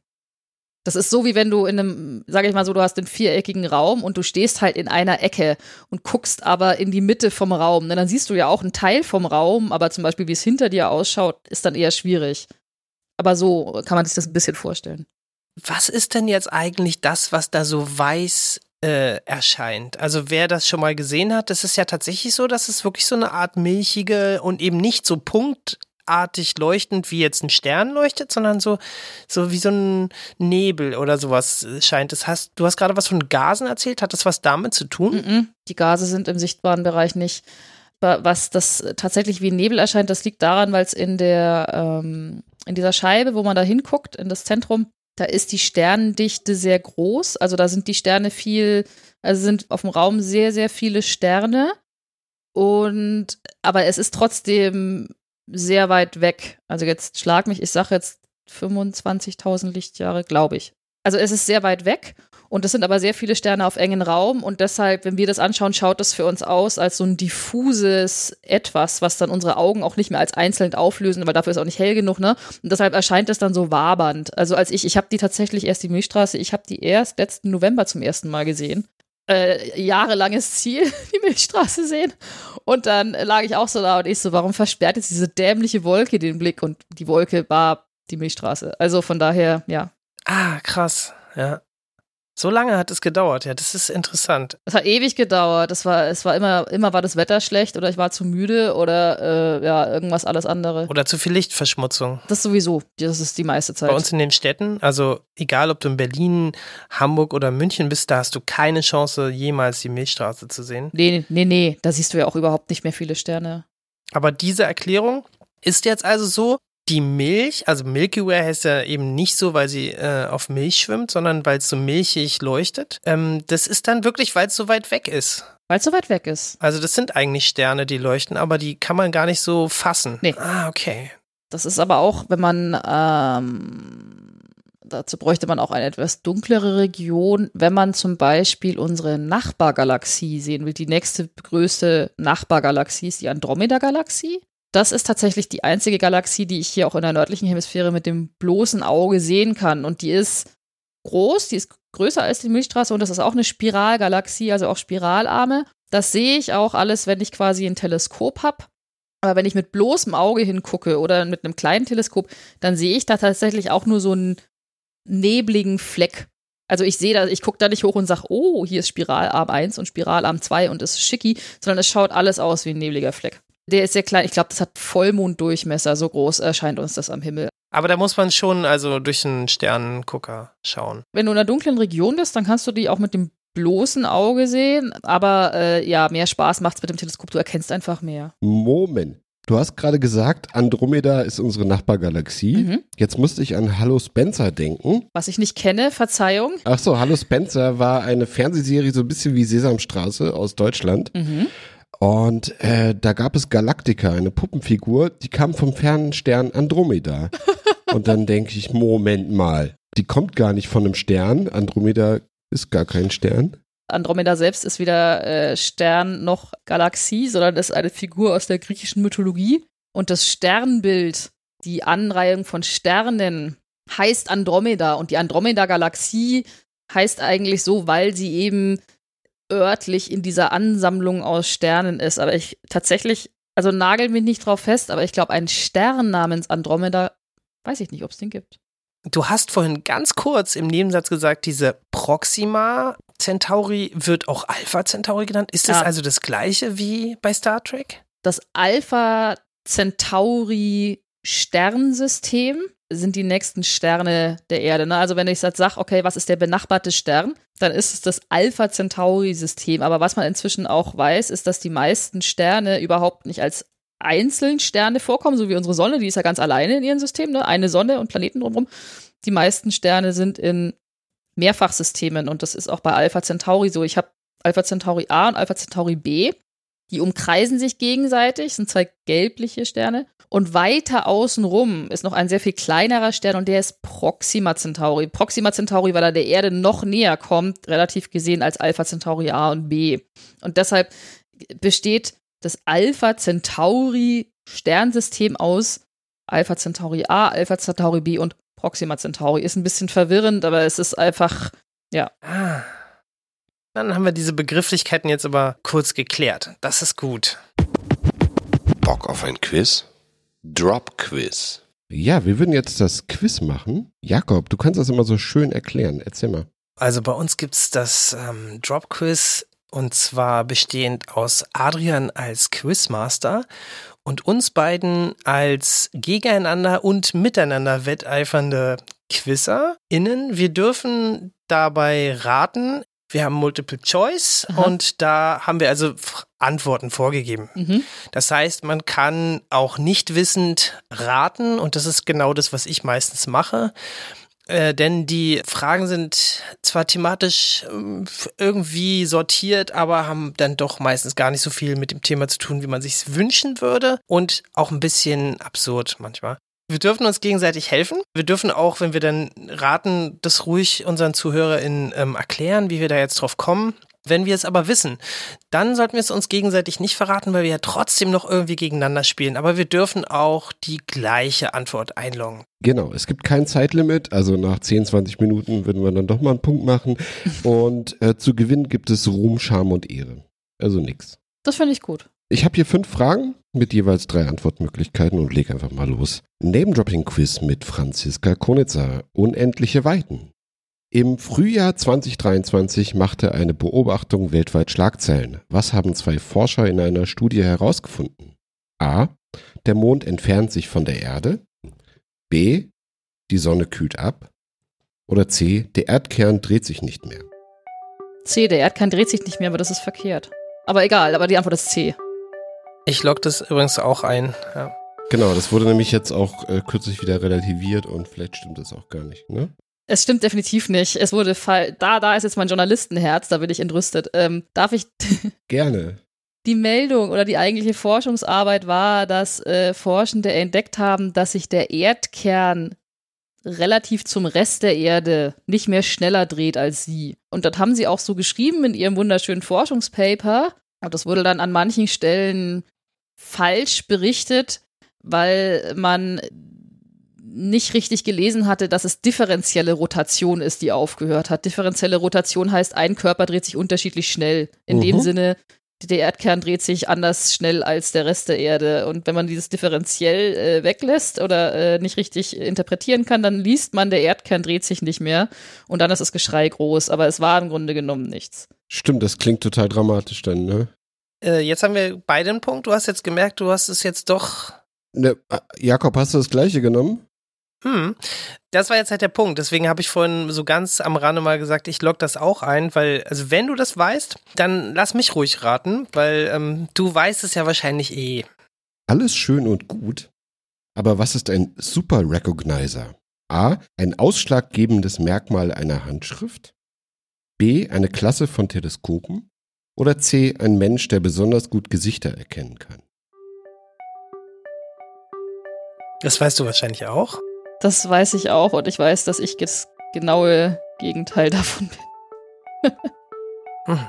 Das ist so, wie wenn du in einem, sage ich mal so, du hast einen viereckigen Raum und du stehst halt in einer Ecke und guckst aber in die Mitte vom Raum. Dann siehst du ja auch einen Teil vom Raum, aber zum Beispiel, wie es hinter dir ausschaut, ist dann eher schwierig. Aber so kann man sich das ein bisschen vorstellen. Was ist denn jetzt eigentlich das, was da so weiß äh, erscheint. Also wer das schon mal gesehen hat, das ist ja tatsächlich so, dass es wirklich so eine Art milchige und eben nicht so punktartig leuchtend wie jetzt ein Stern leuchtet, sondern so, so wie so ein Nebel oder sowas scheint. Das heißt, du hast gerade was von Gasen erzählt. Hat das was damit zu tun? Mhm. Die Gase sind im sichtbaren Bereich nicht. Was das tatsächlich wie Nebel erscheint, das liegt daran, weil es in der ähm, in dieser Scheibe, wo man da hinguckt, in das Zentrum, da ist die Sternendichte sehr groß. Also da sind die Sterne viel, also sind auf dem Raum sehr, sehr viele Sterne. Und aber es ist trotzdem sehr weit weg. Also jetzt schlag mich, ich sage jetzt 25.000 Lichtjahre, glaube ich. Also es ist sehr weit weg und es sind aber sehr viele Sterne auf engen Raum und deshalb, wenn wir das anschauen, schaut das für uns aus als so ein diffuses Etwas, was dann unsere Augen auch nicht mehr als einzeln auflösen, weil dafür ist auch nicht hell genug, ne? Und deshalb erscheint es dann so wabernd. Also als ich, ich habe die tatsächlich erst die Milchstraße, ich habe die erst letzten November zum ersten Mal gesehen. Äh, jahrelanges Ziel, die Milchstraße sehen. Und dann lag ich auch so da und ich so, warum versperrt jetzt diese dämliche Wolke den Blick? Und die Wolke war die Milchstraße. Also von daher, ja, Ah, krass. Ja. So lange hat es gedauert, ja, das ist interessant. Es hat ewig gedauert. Es war, es war immer, immer war das Wetter schlecht oder ich war zu müde oder äh, ja, irgendwas alles andere. Oder zu viel Lichtverschmutzung. Das sowieso. Das ist die meiste Zeit. Bei uns in den Städten, also egal ob du in Berlin, Hamburg oder München bist, da hast du keine Chance, jemals die Milchstraße zu sehen. Nee, nee, nee, da siehst du ja auch überhaupt nicht mehr viele Sterne. Aber diese Erklärung ist jetzt also so, die Milch, also Milky Way heißt ja eben nicht so, weil sie äh, auf Milch schwimmt, sondern weil es so milchig leuchtet. Ähm, das ist dann wirklich, weil es so weit weg ist. Weil es so weit weg ist. Also das sind eigentlich Sterne, die leuchten, aber die kann man gar nicht so fassen. Nee. Ah, okay. Das ist aber auch, wenn man ähm, dazu bräuchte man auch eine etwas dunklere Region, wenn man zum Beispiel unsere Nachbargalaxie sehen will. Die nächste größte Nachbargalaxie ist die Andromeda-Galaxie. Das ist tatsächlich die einzige Galaxie, die ich hier auch in der nördlichen Hemisphäre mit dem bloßen Auge sehen kann. Und die ist groß, die ist größer als die Milchstraße und das ist auch eine Spiralgalaxie, also auch Spiralarme. Das sehe ich auch alles, wenn ich quasi ein Teleskop habe. Aber wenn ich mit bloßem Auge hingucke oder mit einem kleinen Teleskop, dann sehe ich da tatsächlich auch nur so einen nebligen Fleck. Also ich sehe da, ich gucke da nicht hoch und sage, oh, hier ist Spiralarm 1 und Spiralarm 2 und ist schicki, sondern es schaut alles aus wie ein nebliger Fleck. Der ist sehr klein. Ich glaube, das hat Vollmonddurchmesser. So groß erscheint uns das am Himmel. Aber da muss man schon also durch einen Sternengucker schauen. Wenn du in einer dunklen Region bist, dann kannst du die auch mit dem bloßen Auge sehen. Aber äh, ja, mehr Spaß macht es mit dem Teleskop. Du erkennst einfach mehr. Moment. Du hast gerade gesagt, Andromeda ist unsere Nachbargalaxie. Mhm. Jetzt musste ich an Hallo Spencer denken. Was ich nicht kenne, Verzeihung. Ach so, Hallo Spencer war eine Fernsehserie so ein bisschen wie Sesamstraße aus Deutschland. Mhm. Und äh, da gab es Galactica, eine Puppenfigur, die kam vom fernen Stern Andromeda. Und dann denke ich, Moment mal, die kommt gar nicht von einem Stern. Andromeda ist gar kein Stern. Andromeda selbst ist weder äh, Stern noch Galaxie, sondern ist eine Figur aus der griechischen Mythologie. Und das Sternbild, die Anreihung von Sternen, heißt Andromeda. Und die Andromeda-Galaxie heißt eigentlich so, weil sie eben örtlich in dieser Ansammlung aus Sternen ist. Aber ich tatsächlich, also nagel mich nicht drauf fest, aber ich glaube, ein Stern namens Andromeda, weiß ich nicht, ob es den gibt. Du hast vorhin ganz kurz im Nebensatz gesagt, diese Proxima Centauri wird auch Alpha Centauri genannt. Ist das Ja. also das gleiche wie bei Star Trek? Das Alpha Centauri Sternsystem sind die nächsten Sterne der Erde. Ne? Also wenn ich jetzt sage, okay, was ist der benachbarte Stern, dann ist es das Alpha Centauri System. Aber was man inzwischen auch weiß, ist, dass die meisten Sterne überhaupt nicht als einzeln Sterne vorkommen, so wie unsere Sonne, die ist ja ganz alleine in ihrem System, ne? eine Sonne und Planeten drumherum. Die meisten Sterne sind in Mehrfachsystemen und das ist auch bei Alpha Centauri so. Ich habe Alpha Centauri A und Alpha Centauri B. Die umkreisen sich gegenseitig, sind zwei gelbliche Sterne. Und weiter außenrum ist noch ein sehr viel kleinerer Stern und der ist Proxima Centauri. Proxima Centauri, weil er der Erde noch näher kommt, relativ gesehen als Alpha Centauri A und B. Und deshalb besteht das Alpha Centauri Sternsystem aus Alpha Centauri A, Alpha Centauri B und Proxima Centauri. Ist ein bisschen verwirrend, aber es ist einfach, ja. Ah. Dann haben wir diese Begrifflichkeiten jetzt aber kurz geklärt. Das ist gut. Bock auf ein Quiz? Drop Quiz. Ja, wir würden jetzt das Quiz machen. Jakob, du kannst das immer so schön erklären. Erzähl mal. Also bei uns gibt's das ähm, Drop Quiz und zwar bestehend aus Adrian als Quizmaster und uns beiden als gegeneinander und miteinander wetteifernde QuizerInnen. Wir dürfen dabei raten. Wir haben Multiple Choice Aha. und da haben wir also Antworten vorgegeben. Mhm. Das heißt, man kann auch nicht wissend raten und das ist genau das, was ich meistens mache. Äh, denn die Fragen sind zwar thematisch ähm, irgendwie sortiert, aber haben dann doch meistens gar nicht so viel mit dem Thema zu tun, wie man sich wünschen würde und auch ein bisschen absurd manchmal. Wir dürfen uns gegenseitig helfen. Wir dürfen auch, wenn wir dann raten, das ruhig unseren ZuhörerInnen ähm, erklären, wie wir da jetzt drauf kommen. Wenn wir es aber wissen, dann sollten wir es uns gegenseitig nicht verraten, weil wir ja trotzdem noch irgendwie gegeneinander spielen. Aber wir dürfen auch die gleiche Antwort einloggen. Genau, es gibt kein Zeitlimit, also nach 10, 20 Minuten würden wir dann doch mal einen Punkt machen. Und äh, zu gewinnen gibt es Ruhm, Scham und Ehre. Also nix. Das finde ich gut. Ich habe hier fünf Fragen mit jeweils drei Antwortmöglichkeiten und leg einfach mal los. Name-Dropping-Quiz mit Franziska Konitzer. Unendliche Weiten. Im Frühjahr 2023 machte eine Beobachtung weltweit Schlagzeilen. Was haben zwei Forscher in einer Studie herausgefunden? A. Der Mond entfernt sich von der Erde. B. Die Sonne kühlt ab. Oder C. Der Erdkern dreht sich nicht mehr. C, der Erdkern dreht sich nicht mehr, aber das ist verkehrt. Aber egal, aber die Antwort ist C. Ich logge das übrigens auch ein. Ja. Genau, das wurde nämlich jetzt auch äh, kürzlich wieder relativiert und vielleicht stimmt das auch gar nicht, ne? Es stimmt definitiv nicht. Es wurde fall da, da ist jetzt mein Journalistenherz, da bin ich entrüstet. Ähm, darf ich Gerne. die Meldung oder die eigentliche Forschungsarbeit war, dass äh, Forschende entdeckt haben, dass sich der Erdkern relativ zum Rest der Erde nicht mehr schneller dreht als sie. Und das haben sie auch so geschrieben in ihrem wunderschönen Forschungspaper. Und das wurde dann an manchen Stellen falsch berichtet, weil man nicht richtig gelesen hatte, dass es differenzielle Rotation ist, die aufgehört hat. Differenzielle Rotation heißt, ein Körper dreht sich unterschiedlich schnell. In dem Mhm. Sinne, der Erdkern dreht sich anders schnell als der Rest der Erde. Und wenn man dieses differenziell äh, weglässt oder äh, nicht richtig interpretieren kann, dann liest man, der Erdkern dreht sich nicht mehr. Und dann ist das Geschrei groß. Aber es war im Grunde genommen nichts. Stimmt, das klingt total dramatisch dann, ne? Äh, jetzt haben wir beide einen Punkt. Du hast jetzt gemerkt, du hast es jetzt doch. ne äh, Jakob, hast du das gleiche genommen? Hm. Das war jetzt halt der Punkt. Deswegen habe ich vorhin so ganz am Rande mal gesagt, ich log das auch ein, weil, also wenn du das weißt, dann lass mich ruhig raten, weil ähm, du weißt es ja wahrscheinlich eh. Alles schön und gut. Aber was ist ein Super Recognizer? A. Ein ausschlaggebendes Merkmal einer Handschrift. B. Eine Klasse von Teleskopen. Oder C. Ein Mensch, der besonders gut Gesichter erkennen kann. Das weißt du wahrscheinlich auch. Das weiß ich auch. Und ich weiß, dass ich das genaue Gegenteil davon bin. Hm.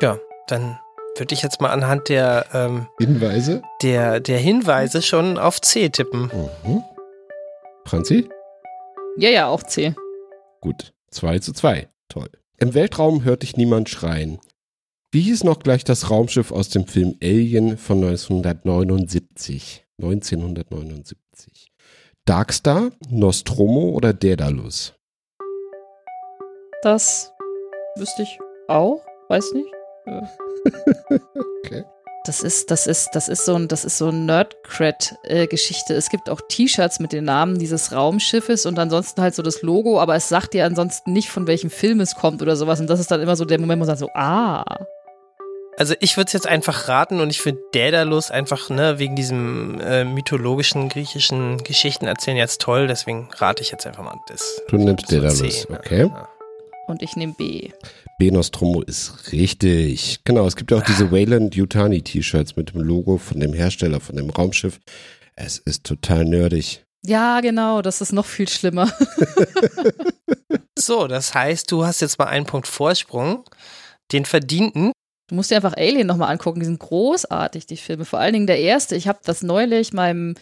Ja, dann würde ich jetzt mal anhand der, ähm, Hinweise? der, der Hinweise schon auf C tippen. Mhm. Franzi? Ja, ja, auch C. Gut. 2 zu 2. Toll. Im Weltraum hört dich niemand schreien. Wie hieß noch gleich das Raumschiff aus dem Film Alien von 1979? 1979. Darkstar, Nostromo oder Daedalus? Das wüsste ich auch. Weiß nicht. Äh. Okay. Das ist, das ist, das ist so ein, das ist so ein Nerd-Cred-Geschichte. es gibt auch T-Shirts mit den Namen dieses Raumschiffes und ansonsten halt so das Logo, aber es sagt dir ansonsten nicht, von welchem Film es kommt oder sowas. Und das ist dann immer so der Moment, wo man sagt so, ah. Also ich würde es jetzt einfach raten und ich finde Daedalus einfach, ne, wegen diesem äh, mythologischen griechischen Geschichten erzählen jetzt toll, deswegen rate ich jetzt einfach mal das. Du nimmst Daedalus, okay. Ja. Und ich nehme B. B Nostromo ist richtig. Genau, es gibt ja auch diese Wayland Yutani T-Shirts mit dem Logo von dem Hersteller von dem Raumschiff. Es ist total nerdig. Ja, genau, das ist noch viel schlimmer. So, das heißt, du hast jetzt mal einen Punkt Vorsprung, den verdienten. Du musst dir einfach Alien nochmal angucken. Die sind großartig, die Filme. Vor allen Dingen der erste. Ich habe das neulich meinem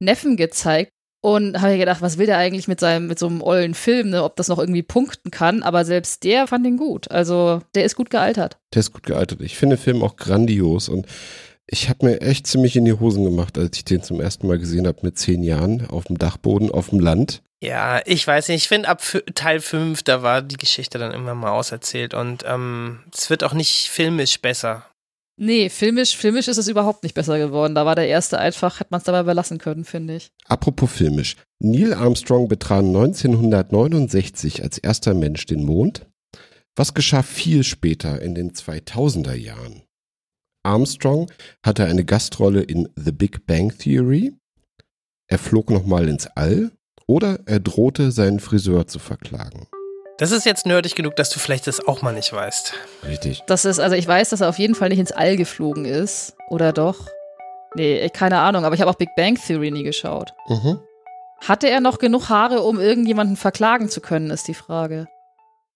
Neffen gezeigt und habe gedacht, was will der eigentlich mit seinem, mit so einem ollen Film, ne? ob das noch irgendwie punkten kann. Aber selbst der fand ihn gut. Also der ist gut gealtert. Der ist gut gealtert. Ich finde den Film auch grandios und ich habe mir echt ziemlich in die Hosen gemacht, als ich den zum ersten Mal gesehen habe mit zehn Jahren auf dem Dachboden auf dem Land. Ja, ich weiß nicht. Ich finde, ab Teil 5, da war die Geschichte dann immer mal auserzählt und ähm, es wird auch nicht filmisch besser. Nee, filmisch, filmisch ist es überhaupt nicht besser geworden. Da war der erste einfach, hätte man es dabei belassen können, finde ich. Apropos filmisch. Neil Armstrong betrat 1969 als erster Mensch den Mond. Was geschah viel später in den 2000er Jahren? Armstrong hatte eine Gastrolle in The Big Bang Theory. Er flog nochmal ins All. Oder er drohte, seinen Friseur zu verklagen. Das ist jetzt nerdig genug, dass du vielleicht das auch mal nicht weißt. Richtig. Das ist, also ich weiß, dass er auf jeden Fall nicht ins All geflogen ist. Oder doch? Nee, keine Ahnung, aber ich habe auch Big Bang Theory nie geschaut. Mhm. Hatte er noch genug Haare, um irgendjemanden verklagen zu können, ist die Frage.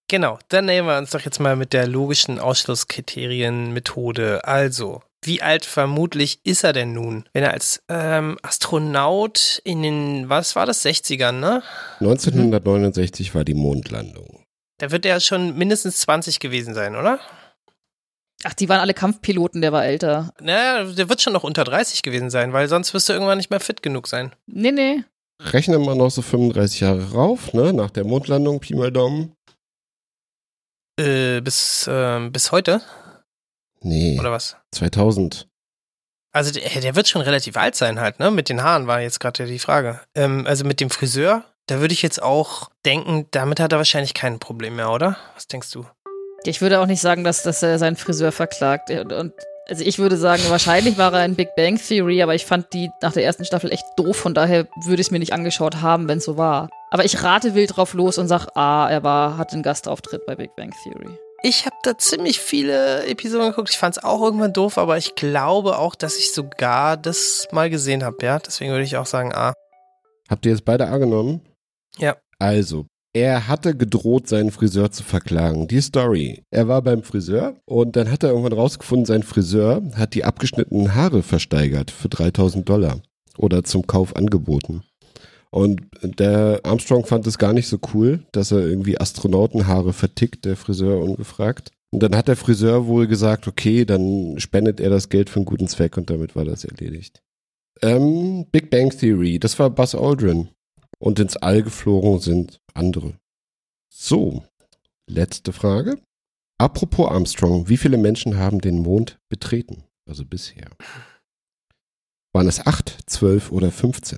Genau, dann nehmen wir uns doch jetzt mal mit der logischen Ausschlusskriterienmethode. Also, wie alt vermutlich ist er denn nun? Wenn er als ähm, Astronaut in den, was war das, 60ern, ne? 1969 war die Mondlandung. Da wird er schon mindestens 20 gewesen sein, oder? Ach, die waren alle Kampfpiloten, der war älter. Naja, der wird schon noch unter 30 gewesen sein, weil sonst wirst du irgendwann nicht mehr fit genug sein. Nee, nee. Rechnen wir noch so 35 Jahre rauf, ne? Nach der Mondlandung, Pi mal Daumen. Äh, bis, ähm, bis heute? Nee, Oder was? 2000. Also der, der wird schon relativ alt sein halt, ne? Mit den Haaren war jetzt gerade die Frage. Ähm, also mit dem Friseur, da würde ich jetzt auch denken, damit hat er wahrscheinlich kein Problem mehr, oder? Was denkst du? Ich würde auch nicht sagen, dass, dass er seinen Friseur verklagt. Und, und also ich würde sagen, wahrscheinlich war er in Big Bang Theory, aber ich fand die nach der ersten Staffel echt doof, von daher würde ich es mir nicht angeschaut haben, wenn es so war. Aber ich rate wild drauf los und sag, ah, er war, hat einen Gastauftritt bei Big Bang Theory. Ich habe da ziemlich viele Episoden geguckt. Ich fand es auch irgendwann doof, aber ich glaube auch, dass ich sogar das mal gesehen habe, ja. Deswegen würde ich auch sagen, ah. Habt ihr jetzt beide A genommen? Ja. Also, er hatte gedroht, seinen Friseur zu verklagen. Die Story. Er war beim Friseur und dann hat er irgendwann rausgefunden, sein Friseur hat die abgeschnittenen Haare versteigert für 3000 Dollar oder zum Kauf angeboten. Und der Armstrong fand es gar nicht so cool, dass er irgendwie Astronautenhaare vertickt, der Friseur ungefragt. Und dann hat der Friseur wohl gesagt, okay, dann spendet er das Geld für einen guten Zweck und damit war das erledigt. Ähm, Big Bang Theory, das war Buzz Aldrin. Und ins All geflogen sind andere. So, letzte Frage. Apropos Armstrong, wie viele Menschen haben den Mond betreten? Also bisher. Waren es acht, zwölf oder 15?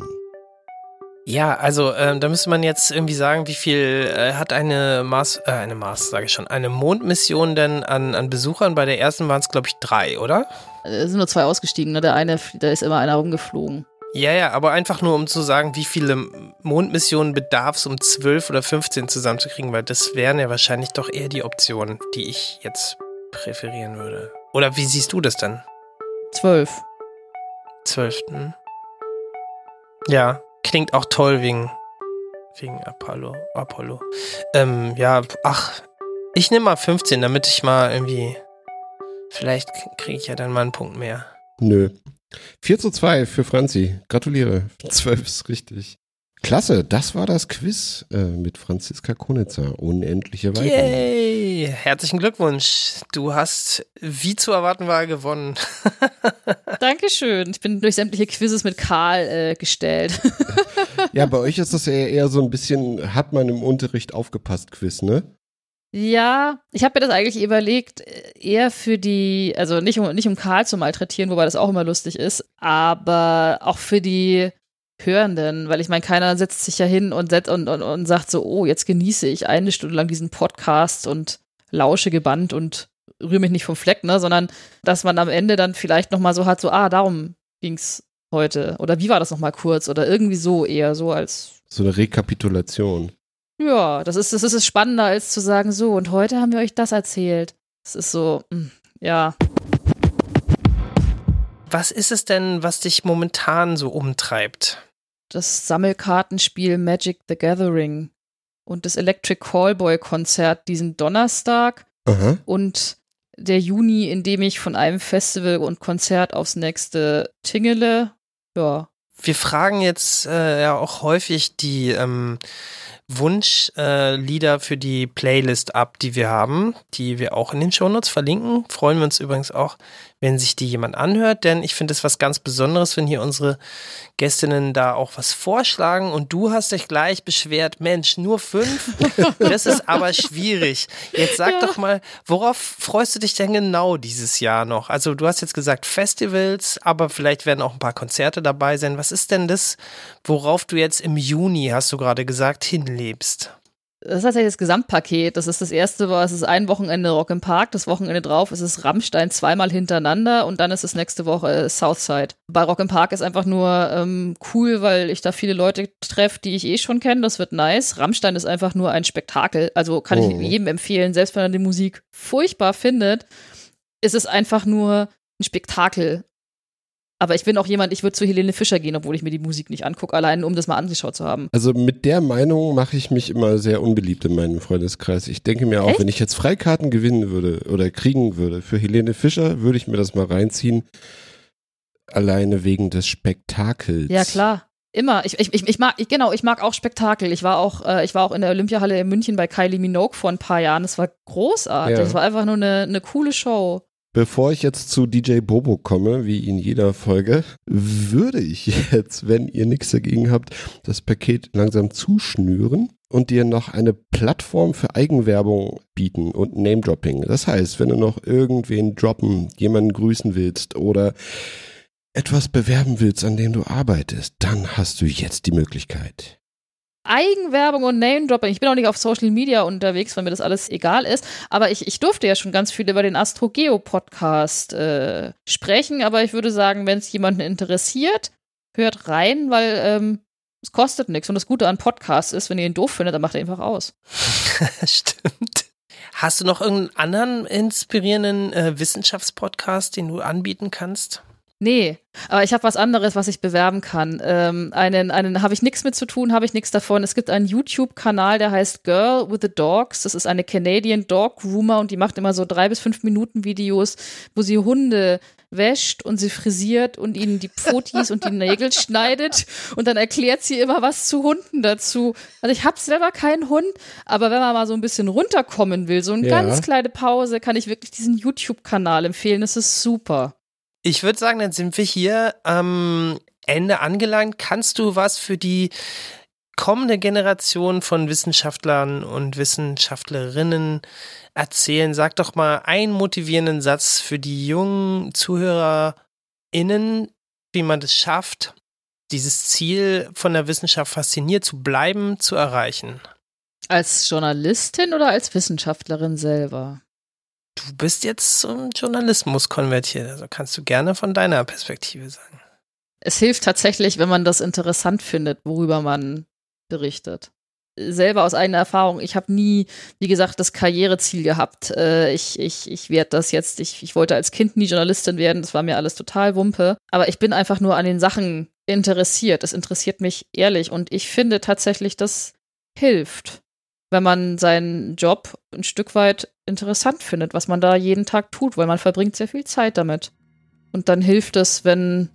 Ja, also ähm, da müsste man jetzt irgendwie sagen, wie viel äh, hat eine Mars, äh, eine Mars, sage ich schon, eine Mondmission denn an, an Besuchern? Bei der ersten waren es, glaube ich, drei, oder? Es sind nur zwei ausgestiegen, ne? Der eine, da ist immer einer rumgeflogen. Ja, ja, aber einfach nur, um zu sagen, wie viele Mondmissionen bedarf es, um 12 oder 15 zusammenzukriegen, weil das wären ja wahrscheinlich doch eher die Optionen, die ich jetzt präferieren würde. Oder wie siehst du das dann? Zwölf. Zwölf, hm? Ja, klingt auch toll wegen, wegen Apollo. Apollo. Ähm, ja, ach, ich nehme mal 15, damit ich mal irgendwie, vielleicht kriege ich ja dann mal einen Punkt mehr. Nö. 4 zu 2 für Franzi. Gratuliere. 12 ist richtig. Klasse, das war das Quiz äh, mit Franziska Konitzer. Unendliche Weiten. Yay! Herzlichen Glückwunsch. Du hast, wie zu erwarten war, gewonnen. Dankeschön. Ich bin durch sämtliche Quizzes mit Karl äh, gestellt. Ja, bei euch ist das eher, eher so ein bisschen, hat man im Unterricht aufgepasst, Quiz, ne? Ja, ich habe mir das eigentlich überlegt, äh, eher für die, also nicht um, nicht um Karl zu malträtieren, wobei das auch immer lustig ist, aber auch für die Hörenden, weil ich meine, keiner setzt sich ja hin und, setzt und, und, und sagt so, oh, jetzt genieße ich eine Stunde lang diesen Podcast und lausche gebannt und rühre mich nicht vom Fleck, ne, sondern dass man am Ende dann vielleicht nochmal so hat, so, ah, darum ging's heute oder wie war das nochmal kurz oder irgendwie so eher so als So eine Rekapitulation. ja, das ist, das ist spannender als zu sagen, so, und heute haben wir euch das erzählt. Es ist so, mm, ja. Was ist es denn, was dich momentan so umtreibt? Das Sammelkartenspiel Magic the Gathering und das Electric Callboy Konzert diesen Donnerstag Aha. und der Juni, in dem ich von einem Festival und Konzert aufs nächste tingele. Ja, Wir fragen jetzt äh, ja auch häufig die ähm, Wunschlieder äh, für die Playlist ab, die wir haben, die wir auch in den Shownotes verlinken. Freuen wir uns übrigens auch, wenn sich die jemand anhört, denn ich finde es was ganz Besonderes, wenn hier unsere Gästinnen da auch was vorschlagen und du hast dich gleich beschwert, Mensch, nur fünf? Das ist aber schwierig. Jetzt sag ja. doch mal, worauf freust du dich denn genau dieses Jahr noch? Also du hast jetzt gesagt Festivals, aber vielleicht werden auch ein paar Konzerte dabei sein. Was ist denn das, worauf du jetzt im Juni, hast du gerade gesagt, hinlebst? das ist tatsächlich das Gesamtpaket. Das ist das erste, war, es ist ein Wochenende Rock im Park, das Wochenende drauf ist es Rammstein zweimal hintereinander und dann ist es nächste Woche äh, Southside. Bei Rock im Park ist einfach nur ähm, cool, weil ich da viele Leute treffe, die ich eh schon kenne. Das wird nice. Rammstein ist einfach nur ein Spektakel. Also kann oh. ich jedem empfehlen, selbst wenn er die Musik furchtbar findet, ist es einfach nur ein Spektakel. Aber ich bin auch jemand, ich würde zu Helene Fischer gehen, obwohl ich mir die Musik nicht angucke, allein um das mal angeschaut zu haben. Also mit der Meinung mache ich mich immer sehr unbeliebt in meinem Freundeskreis. Ich denke mir auch, Echt? wenn ich jetzt Freikarten gewinnen würde oder kriegen würde für Helene Fischer, würde ich mir das mal reinziehen. Alleine wegen des Spektakels. Ja, klar. Immer. Ich, ich, ich, mag, ich, genau, ich mag auch Spektakel. Ich war auch, äh, ich war auch in der Olympiahalle in München bei Kylie Minogue vor ein paar Jahren. Das war großartig. Es ja. war einfach nur eine, eine coole Show. Bevor ich jetzt zu DJ Bobo komme, wie in jeder Folge, würde ich jetzt, wenn ihr nichts dagegen habt, das Paket langsam zuschnüren und dir noch eine Plattform für Eigenwerbung bieten und Name-Dropping. Das heißt, wenn du noch irgendwen droppen, jemanden grüßen willst oder etwas bewerben willst, an dem du arbeitest, dann hast du jetzt die Möglichkeit. Eigenwerbung und Name-Dropping. Ich bin auch nicht auf Social Media unterwegs, weil mir das alles egal ist. Aber ich, ich durfte ja schon ganz viel über den Astro-Geo-Podcast äh, sprechen. Aber ich würde sagen, wenn es jemanden interessiert, hört rein, weil ähm, es kostet nichts. Und das Gute an Podcasts ist, wenn ihr ihn doof findet, dann macht er einfach aus. Stimmt. Hast du noch irgendeinen anderen inspirierenden äh, Wissenschaftspodcast, den du anbieten kannst? Nee, aber ich habe was anderes, was ich bewerben kann. Ähm, einen einen habe ich nichts mit zu tun, habe ich nichts davon. Es gibt einen YouTube-Kanal, der heißt Girl with the Dogs. Das ist eine Canadian Dog Groomer und die macht immer so drei bis fünf Minuten Videos, wo sie Hunde wäscht und sie frisiert und ihnen die Pfotis und die Nägel schneidet und dann erklärt sie immer was zu Hunden dazu. Also ich habe selber keinen Hund, aber wenn man mal so ein bisschen runterkommen will, so eine ja. ganz kleine Pause, kann ich wirklich diesen YouTube-Kanal empfehlen. Das ist super. Ich würde sagen, dann sind wir hier am Ende angelangt. Kannst du was für die kommende Generation von Wissenschaftlern und Wissenschaftlerinnen erzählen? Sag doch mal einen motivierenden Satz für die jungen ZuhörerInnen, wie man es schafft, dieses Ziel von der Wissenschaft fasziniert zu bleiben, zu erreichen. Als Journalistin oder als Wissenschaftlerin selber? Du bist jetzt zum Journalismus konvertiert, also kannst du gerne von deiner Perspektive sagen. Es hilft tatsächlich, wenn man das interessant findet, worüber man berichtet. Selber aus eigener Erfahrung, ich habe nie, wie gesagt, das Karriereziel gehabt. Äh, ich ich, ich werde das jetzt, ich, ich wollte als Kind nie Journalistin werden, das war mir alles total Wumpe. Aber ich bin einfach nur an den Sachen interessiert. Es interessiert mich ehrlich und ich finde tatsächlich, das hilft wenn man seinen Job ein Stück weit interessant findet, was man da jeden Tag tut, weil man verbringt sehr viel Zeit damit. Und dann hilft es, wenn,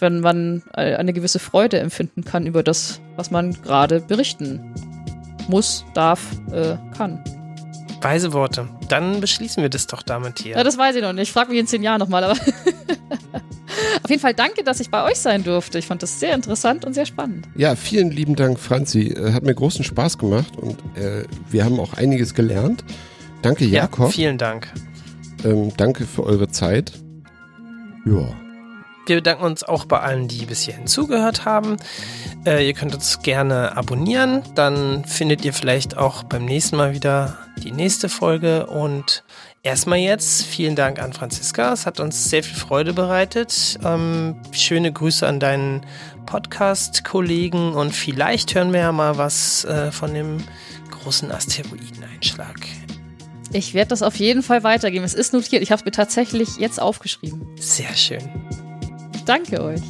wenn man eine gewisse Freude empfinden kann über das, was man gerade berichten muss, darf, äh, kann. Weise Worte. Dann beschließen wir das doch damit hier. Ja, das weiß ich noch nicht. Ich frage mich in zehn Jahren nochmal, aber. Auf jeden Fall danke, dass ich bei euch sein durfte. Ich fand das sehr interessant und sehr spannend. Ja, vielen lieben Dank, Franzi. Äh, hat mir großen Spaß gemacht und äh, wir haben auch einiges gelernt. Danke, Jakob. Ja, vielen Dank. Ähm, danke für eure Zeit. Ja. Wir bedanken uns auch bei allen, die bis hierhin zugehört haben. Äh, ihr könnt uns gerne abonnieren. Dann findet ihr vielleicht auch beim nächsten Mal wieder die nächste Folge. Und erstmal jetzt vielen Dank an Franziska. Es hat uns sehr viel Freude bereitet. Ähm, schöne Grüße an deinen Podcast-Kollegen. Und vielleicht hören wir ja mal was äh, von dem großen Asteroideneinschlag. Ich werde das auf jeden Fall weitergeben. Es ist notiert. Ich habe es mir tatsächlich jetzt aufgeschrieben. Sehr schön. Danke euch.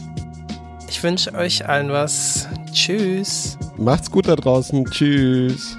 Ich wünsche euch allen was. Tschüss. Macht's gut da draußen. Tschüss.